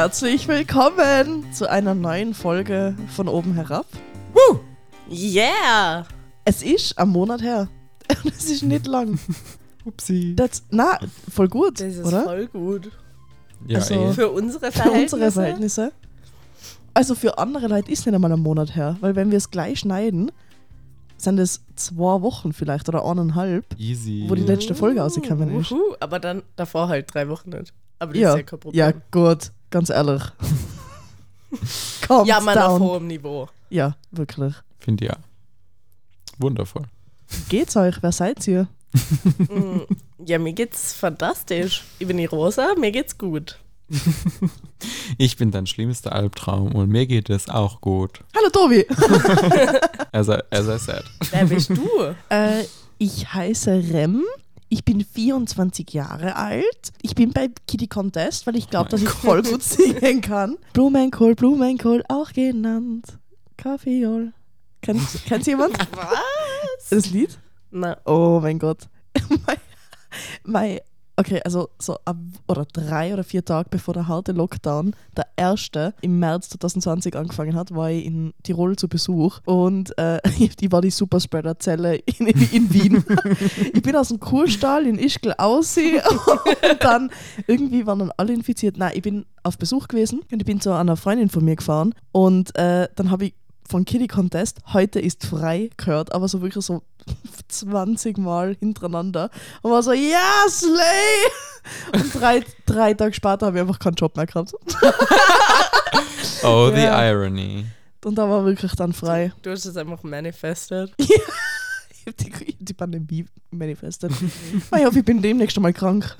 Herzlich willkommen zu einer neuen Folge von oben herab. Woo! Yeah! Es ist am Monat her. Und es ist nicht lang. Upsi. Das, na, voll gut, Das ist oder? voll gut. Ja, also- eh. Für unsere Für Verhältnisse. unsere Verhältnisse. Also für andere Leute ist nicht einmal ein Monat her, weil wenn wir es gleich schneiden, sind es zwei Wochen vielleicht oder eineinhalb, Easy. wo die letzte Folge rausgekommen ist. Wuhu, aber dann davor halt drei Wochen nicht. Aber das Ja, ist ja kein Problem. ja gut, ganz ehrlich. Ja man auf hohem Niveau. Ja, wirklich. Finde ich ja. Wundervoll. Geht's euch? Wer seid ihr? Mm, ja, mir geht's fantastisch. Ich bin die Rosa, mir geht's gut. Ich bin dein schlimmster Albtraum und mir geht es auch gut. Hallo Tobi! As I, as I said. Wer bist du? Äh, ich heiße Rem. Ich bin 24 Jahre alt. Ich bin bei Kitty Contest, weil ich glaube, dass ich voll gut singen kann. Blumenkohl, Blumenkohl, auch genannt. Kaffeeol. Kennt, kennt jemand Was? das Lied? Na, Oh mein Gott. mein, mein, okay, also so ab, oder drei oder vier Tage bevor der harte Lockdown, der erste im März 2020 angefangen hat, war ich in Tirol zu Besuch und äh, die war die Superspreader-Zelle in, in, in Wien. ich bin aus dem Kurstall in Ischgl aussehen und dann irgendwie waren dann alle infiziert. Nein, ich bin auf Besuch gewesen und ich bin zu einer Freundin von mir gefahren und äh, dann habe ich von Kitty Contest, heute ist frei gehört, aber so wirklich so 20 Mal hintereinander und war so, ja, Slay! Und drei, drei Tage später habe ich einfach keinen Job mehr gehabt. Oh, the Ja. irony. Und da war wirklich dann frei. du hast es einfach manifested. Ich habe die, die Pandemie manifestet. ich hoffe, ich bin demnächst mal krank.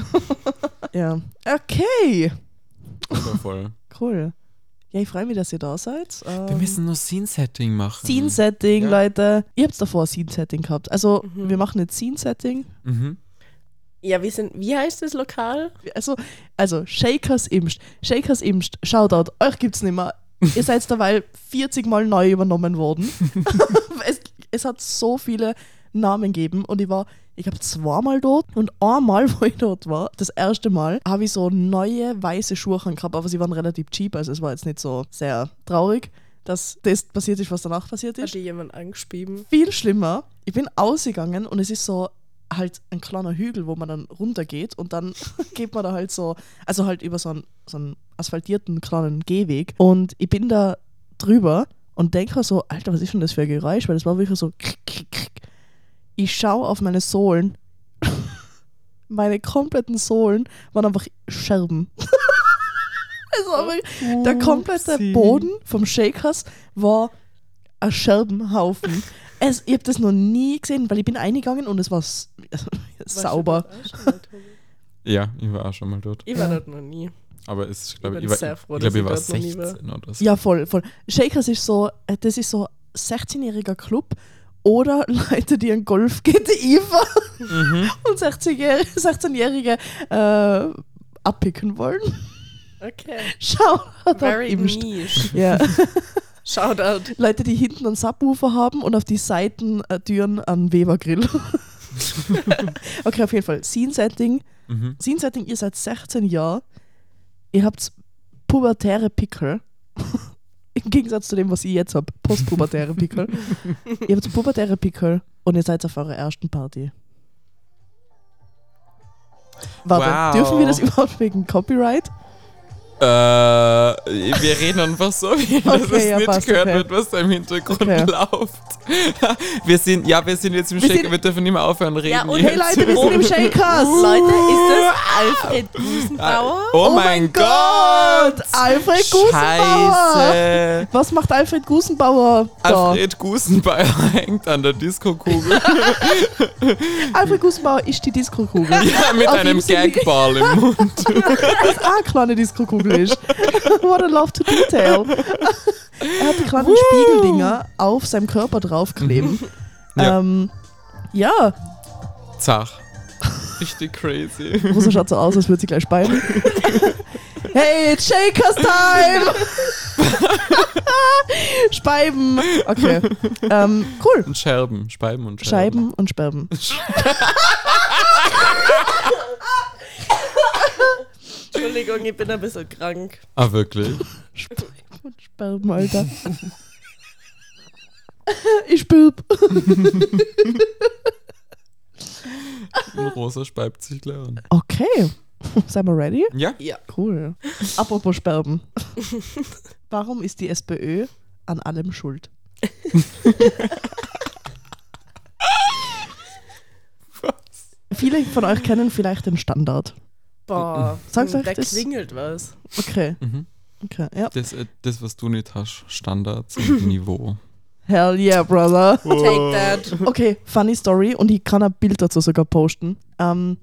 ja. Okay, Wundervoll. cool. Ja, ich freue mich, dass ihr da seid. Wir Ähm, müssen nur Scene-Setting machen. Scene-Setting, Ja. Leute. Ihr habt davor Scene-Setting gehabt. Also, Mhm. wir machen jetzt Scene-Setting. Mhm. Ja, wie, sind, wie heißt das Lokal? Also, also Shakers Imst. Shakers Imst, Shoutout, euch gibt's nicht mehr. Ihr seid derweil 40 Mal neu übernommen worden. es, es hat so viele Namen gegeben und ich war, ich habe zweimal dort und einmal, wo ich dort war, das erste Mal, habe ich so neue weiße Schuhe gehabt, aber sie waren relativ cheap, also es war jetzt nicht so sehr traurig, dass das passiert ist, was danach passiert Hat ist dir jemand angeschrieben? viel schlimmer. Ich bin ausgegangen und es ist so halt ein kleiner Hügel, wo man dann runtergeht und dann geht man da halt so, also halt über so einen, so einen asphaltierten kleinen Gehweg und ich bin da drüber und denke so, Alter, was ist denn das für ein Geräusch? Weil das war wirklich so krick, krick, krick. Ich schaue auf meine Sohlen. meine kompletten Sohlen waren einfach Scherben. also wirklich, der komplette Upsi. Boden vom Shakers war ein Scherbenhaufen. Es, ich habe das noch nie gesehen, weil ich bin eingegangen und es war sauber. Ja, ich war auch schon mal dort. Ich war dort noch nie. Aber es, ich glaube, bin ich, war, sehr froh, ich, glaube, ich war dass ich dort noch nie war. 16 oder so. Ja, voll, voll. Shakers ist so, äh, das ist so 16-jähriger Club oder Leute, die ein Golf GTI fahren Mhm. und 16-Jährige 16 äh, abpicken wollen. Okay. Schau, Very im niche. ja. Shoutout. Leute, die hinten einen Subwoofer haben und auf die Seitentüren einen Weber-Grill. okay, auf jeden Fall. Scene-Setting. Mhm. Scene-Setting, ihr seid 16 Jahre. Ihr habt pubertäre Pickel. Im Gegensatz zu dem, was ich jetzt habe. Postpubertäre Pickel. ihr habt pubertäre Pickel und ihr seid auf eurer ersten Party. Warte, Wow. dürfen wir das überhaupt wegen Copyright? Äh, wir reden einfach so, wie dass Okay, es ja, nicht passt, gehört okay. wird, was da im Hintergrund Okay. läuft. Wir sind, ja, wir sind jetzt im Wir Shaker, sind- wir dürfen nicht mehr aufhören reden. Ja, und Hey jetzt. Leute, wir sind im Shakers! Leute, ist das Alfred Gusenbauer? Oh, mein Gott! Alfred Gusenbauer! Scheiße! Was macht Alfred Gusenbauer da? Alfred Gusenbauer hängt an der Diskokugel. Alfred Gusenbauer ist die Disco-Kugel. ja, mit Auf einem Gagball im Mund. was auch eine kleine Disco-Kugel ist. What a love to detail. er hat die kleinen Spiegeldinger auf seinem Körper draufkleben. Ja. Ähm, ja, Zach. Richtig crazy. Rosa schaut so aus, als würde sie gleich speien. hey, it's Shakers Time! Speiben. Okay. Ähm, cool. Und Scherben, Speiben und Scherben. Scheiben und Sperben. Entschuldigung, ich bin ein bisschen krank. Ah, wirklich? Und Sperben, Alter. ich spürb. Rosa speibt sich lernen. Okay. Sind wir ready? Ja? Ja. Cool. Apropos Sperben. Warum ist die SPÖ an allem schuld? Viele von euch kennen vielleicht den Standard. Boah, Sag's euch, da das- klingelt was. Okay. Mhm. Okay, ja. Das, äh, das, was du nicht hast, Standards und Niveau. Hell yeah, brother. Take that. Okay, funny Story und ich kann ein Bild dazu sogar posten. Ähm,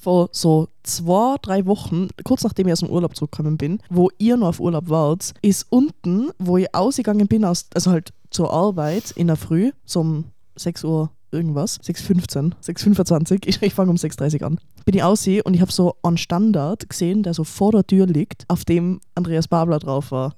vor so zwei, drei Wochen, kurz nachdem ich aus dem Urlaub zurückgekommen bin, wo ihr noch auf Urlaub wart, ist unten, wo ich ausgegangen bin, aus, also halt zur Arbeit in der Früh, so um 6 Uhr irgendwas, 6.15, 6.25, ich, ich fange um 6.30 an, bin ich aussehe und ich habe so einen Standard gesehen, der so vor der Tür liegt, auf dem Andreas Babler drauf war.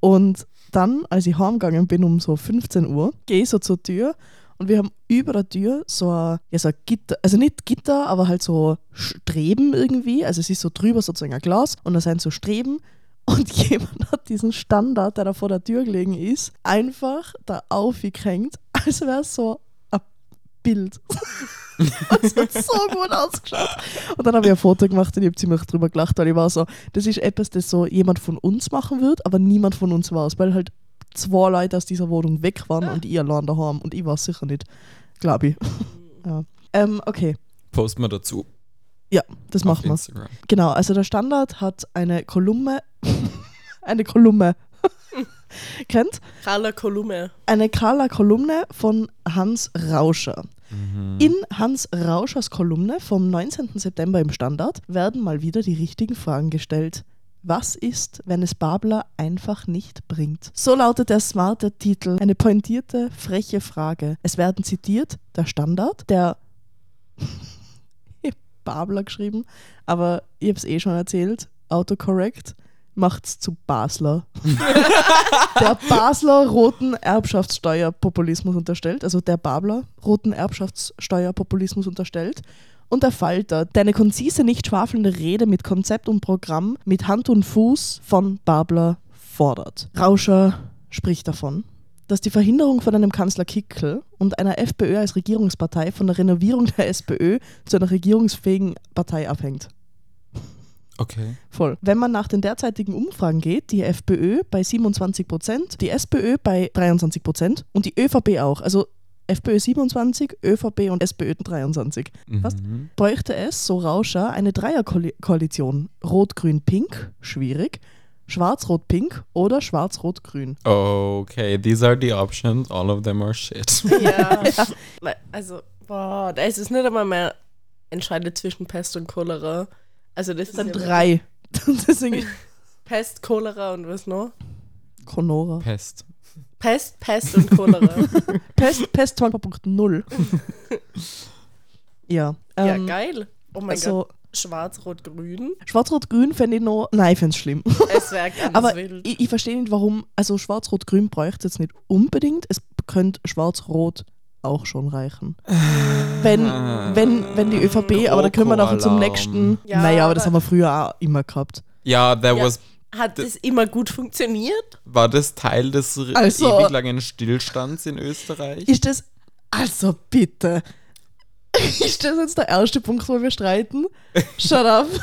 Und dann, als ich heimgegangen bin um so 15 Uhr, gehe ich so zur Tür und wir haben über der Tür so ein, ja, so ein Gitter, also nicht Gitter, aber halt so Streben irgendwie. Also es ist so drüber sozusagen ein Glas und da sind so Streben. Und jemand hat diesen Standard, der da vor der Tür gelegen ist, einfach da aufgehängt, als wäre es so Bild. Es hat so gut ausgeschaut. Und dann habe ich ein Foto gemacht und ich habe ziemlich drüber gelacht, weil ich war so, das ist etwas, das so jemand von uns machen wird, aber niemand von uns war es, weil halt zwei Leute aus dieser Wohnung weg waren und ich allein daheim und ich war es sicher nicht, glaube ich. ja. ähm, okay, Posten wir dazu das auf machen wir. Instagram. Genau, also der Standard hat eine Kolumne, eine Kolumne, kennt? Carla Kolume. Eine Kala-Kolumne von Hans Rauscher. Mhm. In Hans Rauschers Kolumne vom 19. September im Standard werden mal wieder die richtigen Fragen gestellt. Was ist, wenn es Babler einfach nicht bringt? So lautet der smarte Titel. Eine pointierte, freche Frage. Es werden zitiert der Standard, der Babler geschrieben, aber ich habe es eh schon erzählt. Autocorrect macht's zu Basler. der Basler roten Erbschaftssteuerpopulismus unterstellt, also der Babler roten Erbschaftssteuerpopulismus unterstellt. Und der Falter, der eine konzise, nicht schwafelnde Rede mit Konzept und Programm mit Hand und Fuß von Babler fordert. Rauscher spricht davon, dass die Verhinderung von einem Kanzler Kickel und einer FPÖ als Regierungspartei von der Renovierung der SPÖ zu einer regierungsfähigen Partei abhängt. Okay. Voll. Wenn man nach den derzeitigen Umfragen geht, die FPÖ bei 27 Prozent, die SPÖ bei 23 Prozent und die ÖVP auch. Also FPÖ 27, ÖVP und SPÖ 23. Was? Mhm. Bräuchte es, so Rauscher, eine Dreierkoalition. Rot-Grün-Pink, schwierig. Schwarz-Rot-Pink oder Schwarz-Rot-Grün. Okay, these are the options. All of them are shit. Ja. Weil- Also, boah, da ist es nicht einmal mehr entscheidet zwischen Pest und Cholera. Also das, Das sind ist ja drei. Deswegen Pest, Cholera und was noch? Conora. Pest. Pest, Pest und Cholera. Pest, Pest 2.0. ja. ja, ähm, geil. Oh mein also, Gott. Schwarz, Rot, Grün. Schwarz-Rot-Grün fände ich noch. Nein, ich fände es schlimm. Es wäre ganz Aber wild. ich, ich verstehe nicht, warum. Also, Schwarz-Rot-Grün bräuchte es jetzt nicht unbedingt. Es könnte Schwarz-Rot auch schon reichen. Wenn, wenn, wenn die ÖVP, aber da können wir nachher zum nächsten. Ja, naja, aber das haben wir früher auch immer gehabt. Ja, there Ja. was. Hat das immer gut funktioniert? War das Teil des Also- ewig langen Stillstands in Österreich? Ist das. Also bitte. Ist das jetzt der erste Punkt, wo wir streiten? Shut up.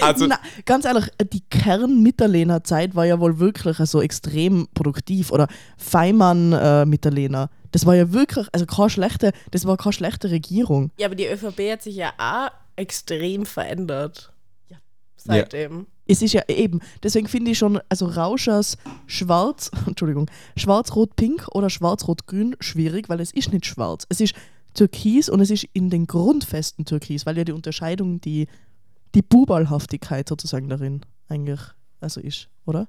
Also, Na, ganz ehrlich, die Kern-Mitterlehner-Zeit war ja wohl wirklich also extrem produktiv. Oder Feimann-Mitterlehner. Das war ja wirklich, also keine schlechte, das war keine schlechte Regierung. Ja, aber die ÖVP hat sich ja auch extrem verändert. Ja. Seitdem. Es ist ja eben, deswegen finde ich schon, also Rauschers Schwarz, Entschuldigung, Schwarz-Rot-Pink oder Schwarz-Rot-Grün schwierig, weil es ist nicht schwarz. Es ist Türkis und es ist in den Grundfesten Türkis, weil ja die Unterscheidung, die, die Bubalhaftigkeit sozusagen darin eigentlich also ist, oder?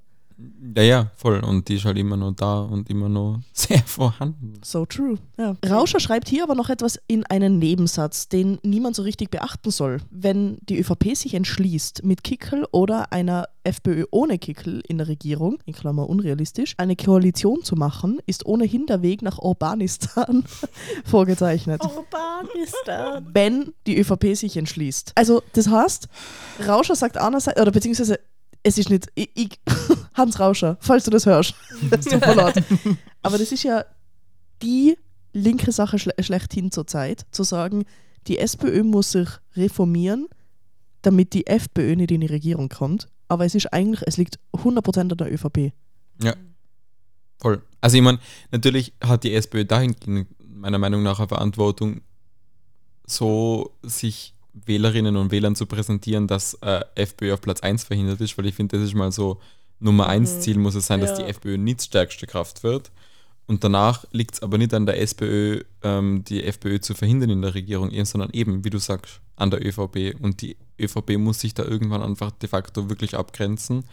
Ja, ja, voll. Und die ist halt immer noch da und immer noch sehr vorhanden. So true. Ja. Rauscher schreibt hier aber noch etwas in einen Nebensatz, den niemand so richtig beachten soll. Wenn die ÖVP sich entschließt, mit Kickel oder einer FPÖ ohne Kickel in der Regierung, in Klammer unrealistisch, eine Koalition zu machen, ist ohnehin der Weg nach Urbanistan vorgezeichnet. Urbanistan. wenn die ÖVP sich entschließt. Also, das heißt, Rauscher sagt einerseits, oder beziehungsweise, es ist nicht, ich, ich, Hans Rauscher, falls du das hörst, mir leid. Aber das ist ja die linke Sache schle schlechthin zur Zeit, zu sagen, die SPÖ muss sich reformieren, damit die FPÖ nicht in die Regierung kommt. Aber es ist eigentlich, es liegt 100% an der ÖVP. Voll. Also ich meine, natürlich hat die SPÖ dahingehend meiner Meinung nach eine Verantwortung, so sich Wählerinnen und Wählern zu präsentieren, dass äh, FPÖ auf Platz 1 verhindert ist, weil ich finde, das ist mal so Nummer 1 Mhm. Ziel muss es sein, dass Ja. die FPÖ nicht stärkste Kraft wird. Und danach liegt es aber nicht an der SPÖ, ähm, die FPÖ zu verhindern in der Regierung, sondern eben, wie du sagst, an der ÖVP. Und die ÖVP muss sich da irgendwann einfach de facto wirklich abgrenzen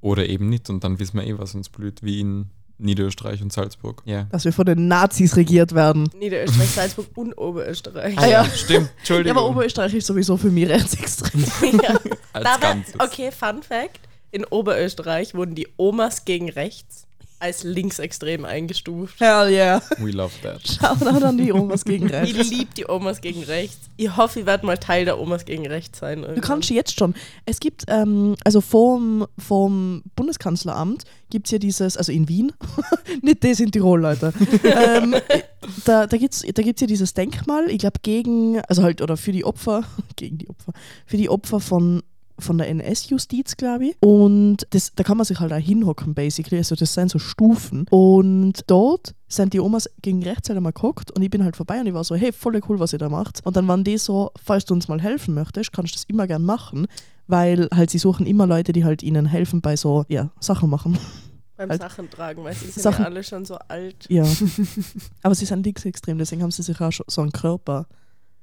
oder eben nicht. Und dann wissen wir eh, was uns blüht, wie in Niederösterreich und Salzburg. Ja. Dass wir von den Nazis regiert werden. Niederösterreich, Salzburg und Oberösterreich. Ah ja. stimmt. Ja, Entschuldigung. aber Oberösterreich ist sowieso für mich rechtsextrem. ja. Als Aber, Ganzes. okay, Fun Fact: In Oberösterreich wurden die Omas gegen rechts als linksextrem eingestuft. Hell yeah. We love that. Shoutout an die Omas gegen Ich rechts. liebe die Omas gegen rechts. Ich hoffe, ich werde mal Teil der Omas gegen rechts sein. Du kannst jetzt schon. Es gibt, ähm, also vom, vom Bundeskanzleramt gibt es ja dieses, also in Wien, nicht das in Tirol, Leute. ähm, da da gibt es da gibt's ja dieses Denkmal, ich glaube, gegen, also halt, oder für die Opfer, gegen die Opfer, für die Opfer von von der NS-Justiz, glaube ich. Und das, da kann man sich halt auch hinhocken, basically. Also das sind so Stufen. Und dort sind die Omas gegen rechts halt einmal geguckt und ich bin halt vorbei und ich war so, hey, voll cool, was ihr da macht. Und dann waren die so, falls du uns mal helfen möchtest, kannst du das immer gern machen, weil halt sie suchen immer Leute, die halt ihnen helfen bei so, ja, Sachen machen. Beim Halt- Sachen tragen, weil sie sind Sachen- ja alle schon so alt. Ja. Aber sie sind linksextrem, deswegen haben sie sich auch so einen Körper.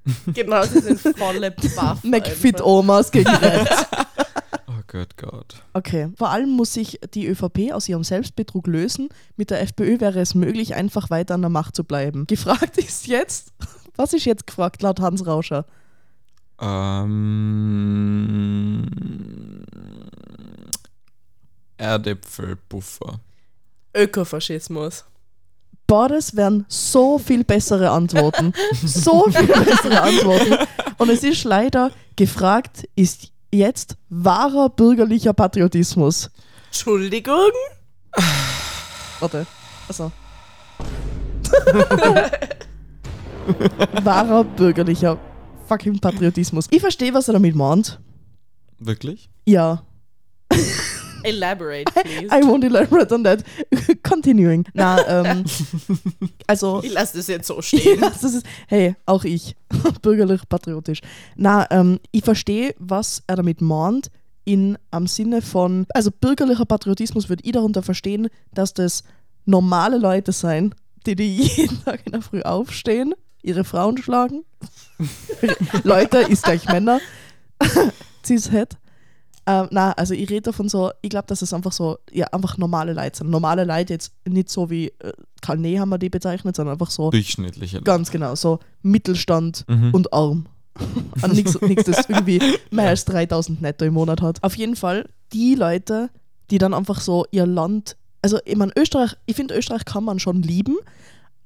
Genau, sie sind volle Buff. McFit-Omas gegen rechts. Oh Gott, Gott. Okay. Vor allem muss sich die ÖVP aus ihrem Selbstbetrug lösen. Mit der FPÖ wäre es möglich, einfach weiter an der Macht zu bleiben. Gefragt ist jetzt, was ist jetzt gefragt laut Hans Rauscher? Ähm, Erdäpfelpuffer. Ökofaschismus. Boah, das wären so viel bessere Antworten. so viel bessere Antworten. Und es ist leider gefragt, ist jetzt wahrer bürgerlicher Patriotismus. Entschuldigung? Warte. Also. wahrer bürgerlicher fucking Patriotismus. Ich verstehe, was er damit meint. Wirklich? Ja. Elaborate, please. I won't elaborate on that. Continuing. Na, ähm, also. Ich lasse das jetzt so stehen. Ja, das hey, auch ich. Bürgerlich patriotisch. Na, ähm, ich verstehe, was er damit meint, in am Sinne von, also bürgerlicher Patriotismus würde ich darunter verstehen, dass das normale Leute sein, die, die jeden Tag in der Früh aufstehen, ihre Frauen schlagen. Leute ist gleich Männer. Cishet. Ähm, na, also ich rede davon so, ich glaube, dass es einfach so, ja, einfach normale Leute sind. Normale Leute jetzt nicht so wie äh, Karl Nehammer die bezeichnet, sondern einfach so, Durchschnittliche. Leute. Ganz genau, so Mittelstand Mhm. und arm. Und nichts, das irgendwie mehr als 3000 netto im Monat hat. Auf jeden Fall die Leute, die dann einfach so ihr Land, also ich meine, Österreich, ich finde, Österreich kann man schon lieben,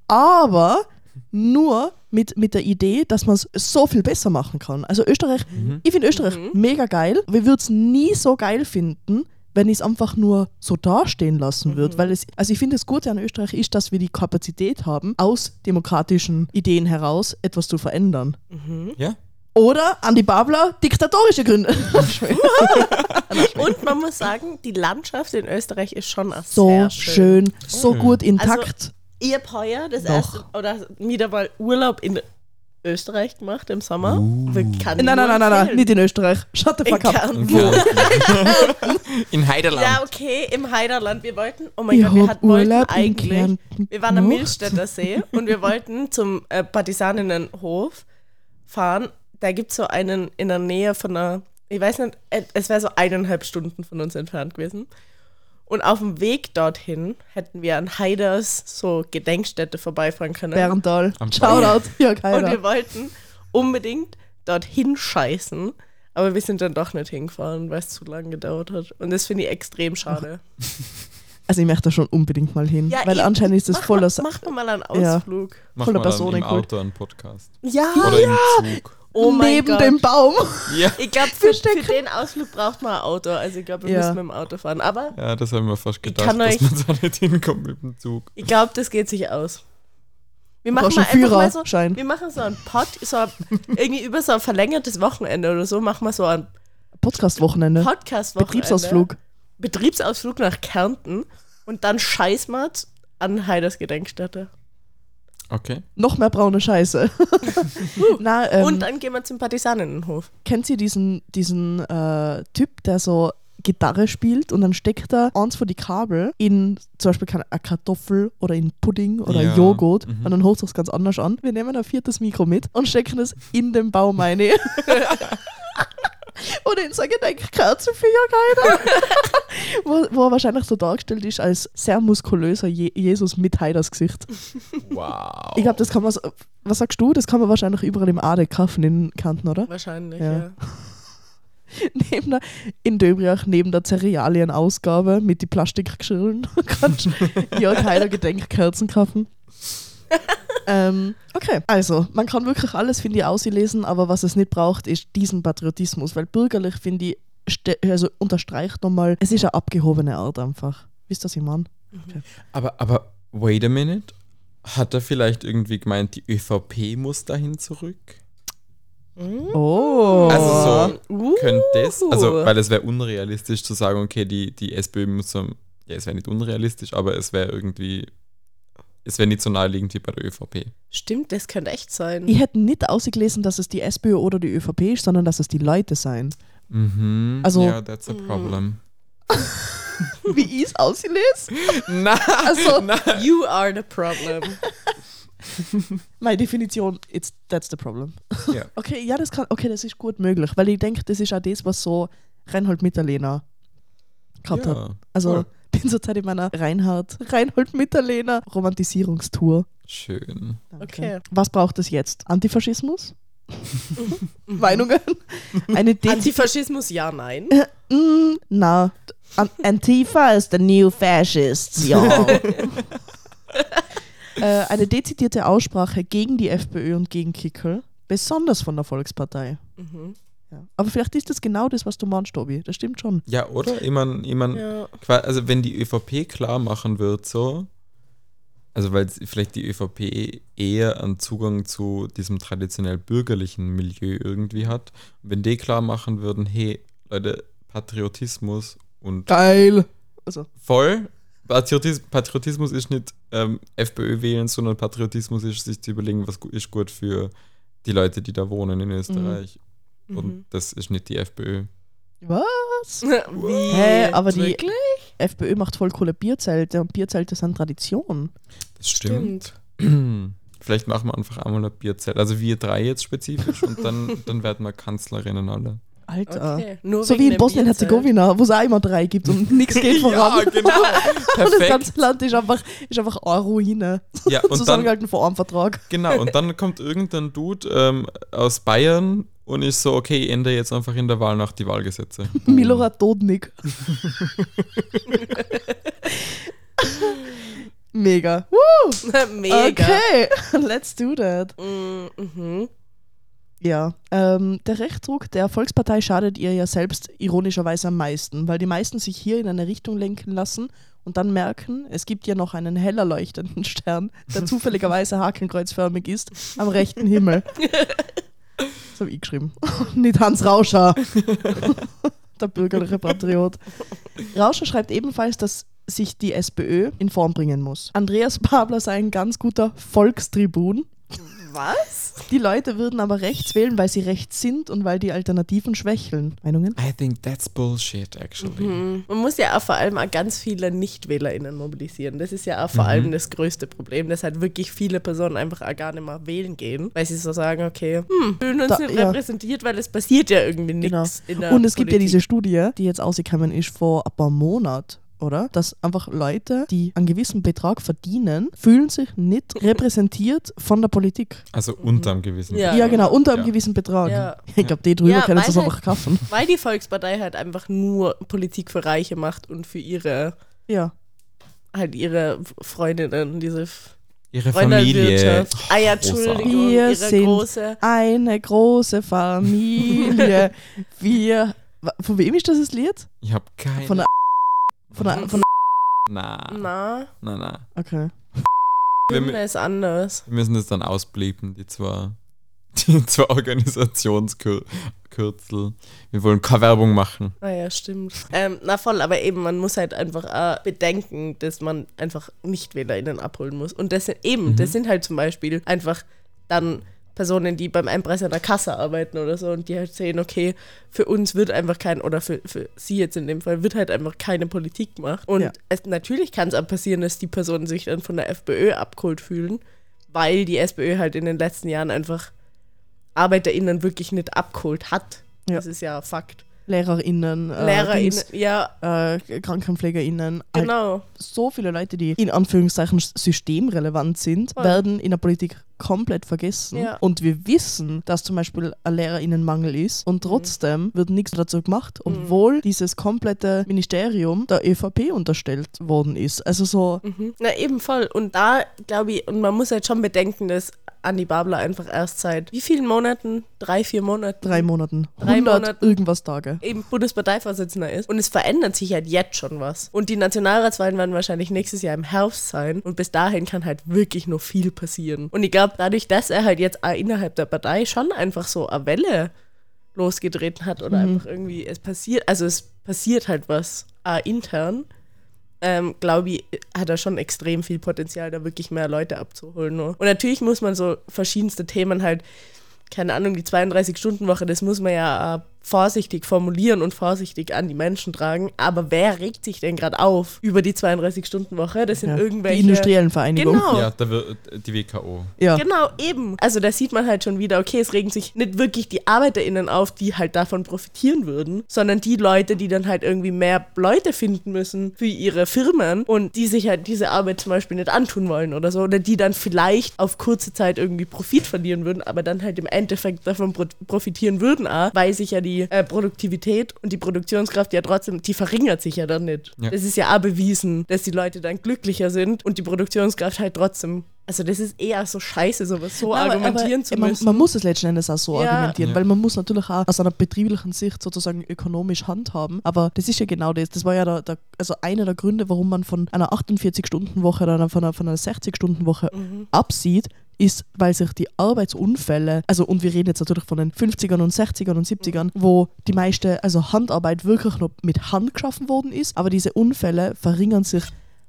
aber nur mit, mit der Idee, dass man es so viel besser machen kann. Also Österreich, Mhm. ich finde Österreich Mhm. mega geil. Wir würden es nie so geil finden, wenn ich es einfach nur so dastehen lassen würde. Mhm. Weil es, also ich finde, das Gute an Österreich ist, dass wir die Kapazität haben, aus demokratischen Ideen heraus etwas zu verändern. Mhm. Ja? Oder an die Babler diktatorische Gründe. Und man muss sagen, die Landschaft in Österreich ist schon so sehr schön, schön. so Mhm. gut intakt. Ich habe heuer das Noch. erste oder wieder mal Urlaub in Österreich gemacht im Sommer. Uh. Nein, nein, nein, nein, nein, nicht in Österreich. Shut the In fuck up. In Heiderland. Ja, okay, im Heiderland. Wir wollten, oh mein Ich Gott, wir hab hat, wollten eigentlich, wir waren am. Milchstädter See und wir wollten zum äh, Partisaninnenhof fahren. Da gibt es so einen in der Nähe von einer, ich weiß nicht, äh, es wäre so eineinhalb Stunden von uns entfernt gewesen. Und auf dem Weg dorthin hätten wir an Haiders so Gedenkstätte vorbeifahren können. Berntal. Am Shoutout. Ja, und keiner. wir wollten unbedingt dorthin scheißen. Aber wir sind dann doch nicht hingefahren, weil es zu lange gedauert hat. Und das finde ich extrem schade. Also ich möchte da schon unbedingt mal hin. weil eben. anscheinend ist das Mach voller... mal, Sa- Mach mal einen Ja. Ausflug. Mach Voller mal dann im. Auto einen Podcast. Ja, Oder im Zug. Oh neben Gott. dem Baum. Ja. Ich glaube, für, für den Ausflug braucht man ein Auto. Also ich glaube, wir Ja. müssen mit dem Auto fahren. Aber ja, das haben wir fast Ich gedacht, kann dass euch- man da nicht hinkommt mit dem Zug. ich glaube, das geht sich aus. Wir machen mal einen einfach mal so, Führerschein. wir machen so ein Pod, so ein, irgendwie über so ein verlängertes Wochenende oder so, machen wir so ein Podcast-Wochenende. Podcast-Wochenende. Betriebsausflug. Betriebsausflug nach Kärnten und dann scheiß mal an Heiders Gedenkstätte. Okay. Noch mehr braune Scheiße. Na, ähm, und dann gehen wir zum Partisaninnenhof. kennt ihr diesen, diesen äh, Typ, der so Gitarre spielt und dann steckt er eins von die Kabel in zum Beispiel keine eine Kartoffel oder in Pudding oder Ja, Joghurt mhm. und dann holt es ganz anders an. Wir nehmen ein viertes Mikro mit und stecken es in den Baum rein. Oder in Jörg Haider. wo, wo er wahrscheinlich so dargestellt ist als sehr muskulöser Je Jesus mit Haiders Gesicht. Wow. Ich glaube, das kann man, so, was sagst du? Das kann man wahrscheinlich überall im Ade kaufen in Kanten, oder? Wahrscheinlich, Ja. ja. neben der, in Döbriach neben der Cerealienausgabe mit die Plastikgeschirren kannst du Jörg Heiler Gedenkkerzen kaufen. ähm, okay, also man kann wirklich alles, finde ich, auslesen, aber was es nicht braucht, ist diesen Patriotismus, weil bürgerlich, finde ich, also unterstreicht nochmal, es ist eine abgehobene Art einfach. Wisst ihr, was ich meine? Aber, aber, wait a minute. Hat er vielleicht irgendwie gemeint, die ÖVP muss dahin zurück? Oh. Also so, Uh. könnte das, also weil es wäre unrealistisch zu sagen, okay, die, die SPÖ muss so, ja, es wäre nicht unrealistisch, aber es wäre irgendwie, es wäre nicht so naheliegend wie bei der ÖVP. Stimmt, das könnte echt sein. Ich hätte nicht ausgelesen, dass es die SPÖ oder die ÖVP ist, sondern dass es die Leute sein. Mhm. Also- ja, that's a problem. Wie ich es auslese? Nein, Also, You are the problem. meine Definition, it's, that's the problem. Ja. Okay, ja, das kann, okay, das ist gut möglich, weil ich denke, das ist auch das, was so Reinhold Mitterlehner gehabt hat. ja. Also, cool. Bin zurzeit in meiner Reinhard, Reinhold Mitterlehner Romantisierungstour. Schön. Danke. Okay. Was braucht es jetzt? Antifaschismus? Meinungen? Eine Antifaschismus, ja, nein. Mm, na, An Antifa ist the new fascists, ja. äh, eine dezidierte Aussprache gegen die FPÖ und gegen Kickel, besonders von der Volkspartei. Mhm. Ja. Aber vielleicht ist das genau das, was du meinst, Tobi. Das stimmt schon. Ja, oder? Ich mein, ich mein, Ja. also wenn die ÖVP klar machen wird, so, also weil vielleicht die ÖVP eher einen Zugang zu diesem traditionell bürgerlichen Milieu irgendwie hat, wenn die klar machen würden, hey, Leute, Patriotismus und Geil. Also, voll, Patriotis Patriotismus ist nicht ähm, FPÖ wählen, sondern Patriotismus ist sich zu überlegen, was gu- ist gut für die Leute, die da wohnen in Österreich. Mhm. Und das ist nicht die FPÖ. was? Wie? Hä, aber die- Wirklich? FPÖ macht voll coole Bierzelte und Bierzelte sind Tradition. Das stimmt. Vielleicht machen wir einfach einmal ein Bierzelt. Also wir drei jetzt spezifisch und dann, dann werden wir Kanzlerinnen alle. Alter. Okay. Nur So wie in Bosnien-Herzegowina, wo es auch immer drei gibt und nichts geht voran. genau. Und das ganze Land ist einfach, ist einfach eine Ruine. Ja, und dann, Zusammengehalten vor einem Vertrag. genau, und dann kommt irgendein Dude ähm, aus Bayern und ist so, okay, ich ändere jetzt einfach in der Wahlnacht die Wahlgesetze. Milorad Dodnik. Mega. Woo! Mega. Okay, let's do that. Mm, Mhm. Ja, ähm, der Rechtsruck der Volkspartei schadet ihr ja selbst ironischerweise am meisten, weil die meisten sich hier in eine Richtung lenken lassen und dann merken, es gibt ja noch einen heller leuchtenden Stern, der zufälligerweise hakenkreuzförmig ist, am rechten Himmel. Das habe ich geschrieben. Nicht Hans Rauscher. der bürgerliche Patriot. Rauscher schreibt ebenfalls, dass sich die SPÖ in Form bringen muss. Andreas Babler sei ein ganz guter Volkstribun. Was? Die Leute würden aber rechts wählen, weil sie rechts sind und weil die Alternativen schwächeln. Meinungen? I think that's bullshit, actually. Mhm. Man muss ja auch vor allem auch ganz viele NichtwählerInnen mobilisieren. Das ist ja auch vor Mhm. allem das größte Problem, dass halt wirklich viele Personen einfach auch gar nicht mehr wählen gehen, weil sie so sagen, okay, hm, fühlen uns Da- nicht ja. repräsentiert, weil es passiert ja irgendwie Genau. nichts in der Und es gibt ja Politik. diese Studie, die jetzt ausgekommen ist vor ein paar Monaten, oder? Dass einfach Leute, die einen gewissen Betrag verdienen, fühlen sich nicht repräsentiert von der Politik. Also unter einem gewissen. Ja. Ja, genau, unter einem Ja. gewissen Betrag. Ja. Ich glaube, die drüber Ja, können es halt- einfach kaufen. Weil die Volkspartei halt einfach nur Politik für Reiche macht und für ihre, Ja. halt ihre Freundinnen, diese Ihre Familie. Ah ja. Entschuldigung, Wir ihre sind- große. Eine große Familie. Wir. Von wem ist das das Lied? Ich habe keine. Von der. Von der. Von na, Na, na, na. der okay. Wir, ist anders. wir müssen das dann ausblieben, die zwei, die zwei Organisationskürzel. Wir wollen keine Werbung machen. Ah ja, stimmt. Ähm, na voll, aber eben, man muss halt einfach äh, bedenken, dass man einfach NichtwählerInnen abholen muss. Und das sind eben, Mhm. das sind halt zum Beispiel einfach dann Personen, die beim Einpreis an der Kasse arbeiten oder so und die halt sehen, okay, für uns wird einfach kein, oder für, für sie jetzt in dem Fall, wird halt einfach keine Politik gemacht. Und Ja. es, natürlich kann es auch passieren, dass die Personen sich dann von der FPÖ abgeholt fühlen, weil die SPÖ halt in den letzten Jahren einfach ArbeiterInnen wirklich nicht abgeholt hat. Ja. Das ist ja Fakt. LehrerInnen, äh, LehrerInnen, Dings, ja, äh, KrankenpflegerInnen. Halt genau. so viele Leute, die in Anführungszeichen systemrelevant sind, Voll. werden in der Politik komplett vergessen. Ja. Und wir wissen, dass zum Beispiel ein LehrerInnenmangel ist Mhm. und trotzdem wird nichts dazu gemacht, obwohl dieses komplette Ministerium der ÖVP unterstellt worden ist. Also so, Mhm. Na eben voll. Und da glaube ich, und man muss halt schon bedenken, dass Andi Babler einfach erst seit wie vielen Monaten? Drei, vier Monaten? drei Monaten, Drei 100 Monaten. irgendwas Tage. eben Bundesparteivorsitzender ist. Und es verändert sich halt jetzt schon was. Und die Nationalratswahlen werden wahrscheinlich nächstes Jahr im Herbst sein. Und bis dahin kann halt wirklich noch viel passieren. Und ich glaube, dadurch, dass er halt jetzt auch innerhalb der Partei schon einfach so eine Welle losgetreten hat oder einfach irgendwie es passiert, also es passiert halt was auch intern, ähm, glaube ich, hat er schon extrem viel Potenzial, da wirklich mehr Leute abzuholen. Nur. Und natürlich muss man so verschiedenste Themen halt, keine Ahnung, die 32-Stunden-Woche, das muss man ja äh, vorsichtig formulieren und vorsichtig an die Menschen tragen. Aber wer regt sich denn gerade auf über die 32-Stunden-Woche? Das sind Ja. irgendwelche. Die industriellen Vereinigungen. Genau. Ja, da wird die WKO. Ja. Genau, eben. Also da sieht man halt schon wieder, okay, es regen sich nicht wirklich die ArbeiterInnen auf, die halt davon profitieren würden, sondern die Leute, die dann halt irgendwie mehr Leute finden müssen für ihre Firmen und die sich halt diese Arbeit zum Beispiel nicht antun wollen oder so, oder die dann vielleicht auf kurze Zeit irgendwie Profit verlieren würden, aber dann halt im Endeffekt davon pro profitieren würden, auch, weil sich ja die äh, Produktivität und die Produktionskraft ja trotzdem, die verringert sich ja dann nicht. Ja. Das ist ja auch bewiesen, dass die Leute dann glücklicher sind und die Produktionskraft halt trotzdem. Also das ist eher so scheiße, sowas so Aber- argumentieren aber zu man, müssen. man muss es letzten Endes auch so Ja. argumentieren, Ja. weil man muss natürlich auch aus einer betrieblichen Sicht sozusagen ökonomisch handhaben. Aber das ist ja genau das. Das war ja der, der, also einer der Gründe, warum man von einer 48-Stunden-Woche oder von einer, von einer 60-Stunden-Woche Mhm. absieht, ist, weil sich die Arbeitsunfälle, also und wir reden jetzt natürlich von den 50ern und 60ern und 70ern, wo die meiste, also Handarbeit wirklich noch mit Hand geschaffen worden ist, aber diese Unfälle verringern sich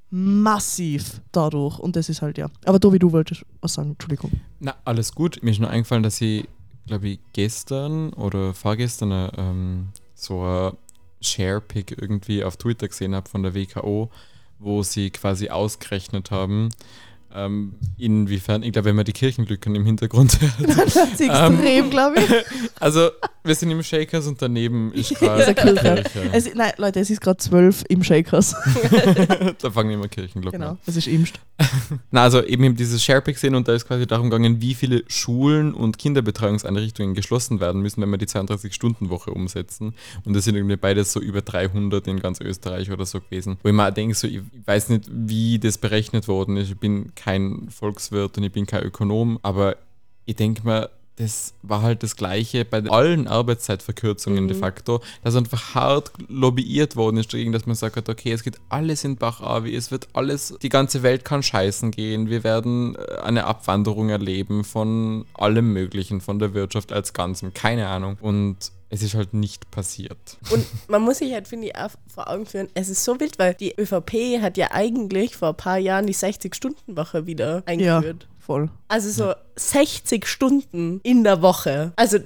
massiv dadurch und das ist halt ja. Aber Tobi, du wolltest was sagen, Entschuldigung. Na, alles gut. Mir ist nur eingefallen, dass ich, glaube ich, gestern oder vorgestern äh, ähm, so ein Share-Pick irgendwie auf Twitter gesehen habe von der WKO, wo sie quasi ausgerechnet haben, ähm, inwiefern, ich glaube, wenn man die Kirchenglücken im Hintergrund hört. Das ist extrem, glaube ich. Also, wir sind im Shakers und daneben ist gerade Kirche. Es, nein, Leute, es ist gerade zwölf im Shakers. da fangen immer Kirchenglocken an. genau, es ist imst. Na, also eben, eben dieses Sharepick gesehen und da ist quasi darum gegangen, wie viele Schulen und Kinderbetreuungseinrichtungen geschlossen werden müssen, wenn wir die 32-Stunden-Woche umsetzen. Und das sind irgendwie beides so über 300 in ganz Österreich oder so gewesen. Wo ich mir denke, so, ich weiß nicht, wie das berechnet worden ist. Ich bin kein Volkswirt und ich bin kein Ökonom, aber ich denke mir, das war halt das Gleiche bei allen Arbeitszeitverkürzungen de facto, dass einfach hart lobbyiert worden ist dagegen, dass man sagt, hat, okay, es geht alles in Bach auf, es wird alles, die ganze Welt kann scheißen gehen, wir werden äh, eine Abwanderung erleben von allem Möglichen, von der Wirtschaft als Ganzem, keine Ahnung. Und es ist halt nicht passiert. Und man muss sich halt, finde ich, auch vor Augen führen, es ist so wild, weil die ÖVP hat ja eigentlich vor ein paar Jahren die 60-Stunden-Woche wieder eingeführt. Voll. Also so 60 Stunden in der Woche. Also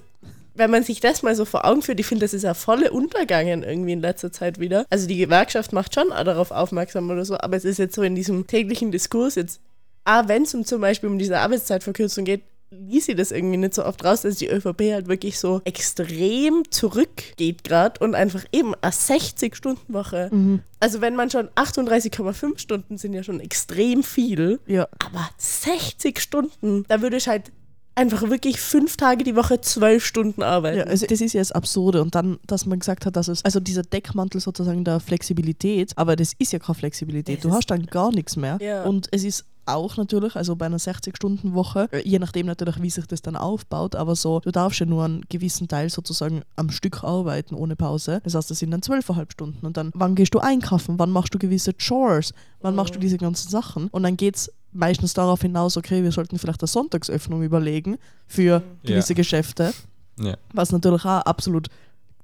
wenn man sich das mal so vor Augen führt, ich finde, das ist ja volle Untergangen irgendwie in letzter Zeit wieder. Also die Gewerkschaft macht schon auch darauf aufmerksam oder so, aber es ist jetzt so in diesem täglichen Diskurs jetzt, ah, wenn es um zum Beispiel um diese Arbeitszeitverkürzung geht, ließ sie das irgendwie nicht so oft raus, dass die ÖVP halt wirklich so extrem zurückgeht gerade und einfach eben eine 60-Stunden-Woche. Mhm. Also wenn man schon 38,5 Stunden sind ja schon extrem viel, Ja. aber 60 Stunden, da würde ich halt einfach wirklich fünf Tage die Woche zwölf Stunden arbeiten. Ja, also das ist ja das Absurde. Und dann, dass man gesagt hat, dass es, also dieser Deckmantel sozusagen der Flexibilität, aber das ist ja keine Flexibilität. Das Du hast dann gar nichts mehr. Ja. Und es ist auch natürlich, also bei einer 60-Stunden-Woche, äh, je nachdem natürlich, wie sich das dann aufbaut, aber so, du darfst ja nur einen gewissen Teil sozusagen am Stück arbeiten ohne Pause. Das heißt, das sind dann zwölfeinhalb Stunden. Und dann, wann gehst du einkaufen? Wann machst du gewisse Chores? Wann machst du diese ganzen Sachen? Und dann geht es meistens darauf hinaus, okay, wir sollten vielleicht eine Sonntagsöffnung überlegen für gewisse Ja. Geschäfte. Ja. Was natürlich auch absolut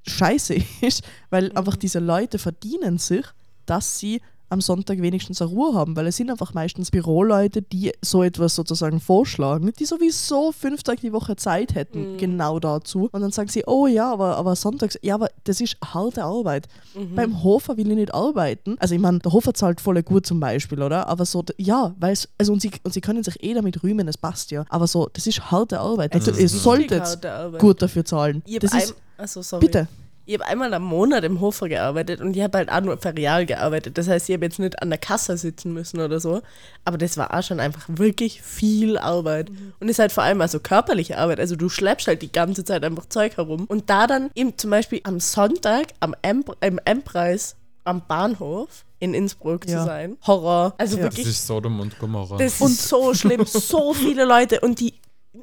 scheiße ist, weil einfach diese Leute verdienen sich, dass sie am Sonntag wenigstens eine Ruhe haben, weil es sind einfach meistens Büroleute, die so etwas sozusagen vorschlagen, die sowieso fünf Tage die Woche Zeit hätten, genau dazu. Und dann sagen sie, oh ja, aber, aber sonntags, ja, aber das ist harte Arbeit. Beim Hofer will ich nicht arbeiten. Also ich meine, der Hofer zahlt voll gut zum Beispiel, oder? Aber so, ja, weil es, also und sie, und sie können sich eh damit rühmen, es passt ja. Aber so, das ist harte Arbeit. Also ist ihr solltet gut dafür zahlen. Ich Das ist, ein, also sorry. bitte. Ich habe einmal am Monat im Hofer gearbeitet und ich habe halt auch nur ferial gearbeitet. Das heißt, ich habe jetzt nicht an der Kasse sitzen müssen oder so. Aber das war auch schon einfach wirklich viel Arbeit. Und ist halt vor allem also körperliche Arbeit. Also du schleppst halt die ganze Zeit einfach Zeug herum. Und da dann eben zum Beispiel am Sonntag am M im M-Preis am Bahnhof in Innsbruck Ja. zu sein. Horror. Also Ja. Das wirklich ist Sodom und Gomorra. das ist so schlimm. So viele Leute und die,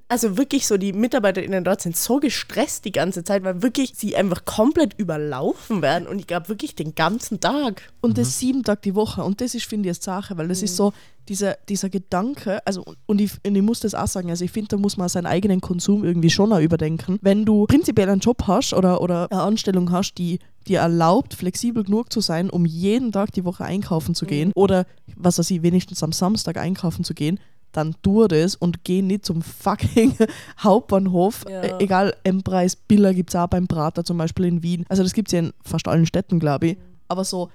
also wirklich so, die MitarbeiterInnen dort sind so gestresst die ganze Zeit, weil wirklich sie einfach komplett überlaufen werden und ich glaube wirklich den ganzen Tag. Und das sieben Tage die Woche. Und das ist, finde ich, eine Sache, weil das ist so dieser, dieser Gedanke, also und ich, und ich muss das auch sagen, also ich finde, da muss man seinen eigenen Konsum irgendwie schon auch überdenken. Wenn du prinzipiell einen Job hast oder, oder eine Anstellung hast, die dir erlaubt, flexibel genug zu sein, um jeden Tag die Woche einkaufen zu gehen oder, was weiß ich, wenigstens am Samstag einkaufen zu gehen, dann tu das und geh nicht zum fucking Hauptbahnhof. Ja. Äh, egal, M-Preis, Biller gibt es auch beim Prater, zum Beispiel in Wien. Also das gibt es ja in fast allen Städten, glaube ich. Aber so,